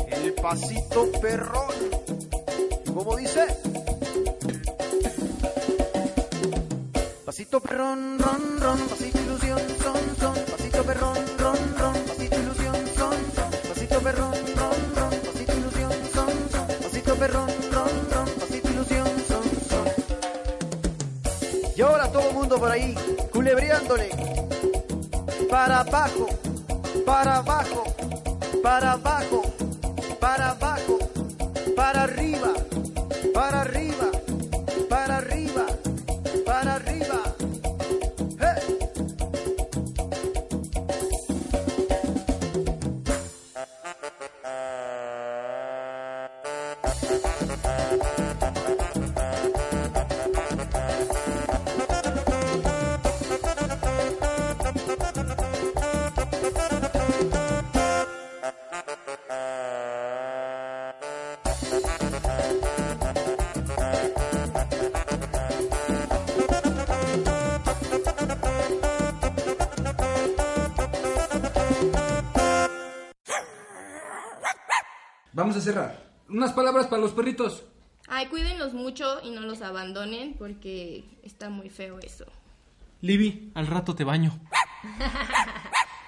el pasito perrón. ¿Cómo dice? Pasito perrón, ron, ron, pasito ilusión, son, son, perrón, ron, ron, pasito ilusión, son, son, pasito perrón, ron, ron, pasito ilusión, son, son, pasito perrón, ron, ron, pasito ilusión, son, son. Y ahora todo el mundo por ahí, culebreándole. Para abajo, para abajo, para abajo, para abajo, para arriba, para arriba, palabras para los perritos. Ay, cuídenlos mucho y no los abandonen porque está muy feo eso. Libby, al rato te baño.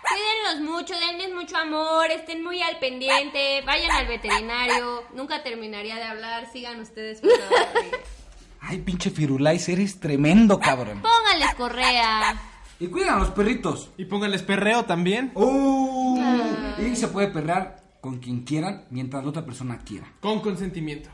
Cuídenlos mucho, denles mucho amor, estén muy al pendiente, vayan al veterinario. Nunca terminaría de hablar, sigan ustedes por favor. Ay, pinche Firulais, eres tremendo, cabrón. Pónganles correa. Y cuidan a los perritos. Y pónganles perreo también. Uh, Y se puede perrear con quien quieran mientras la otra persona quiera. Con consentimiento.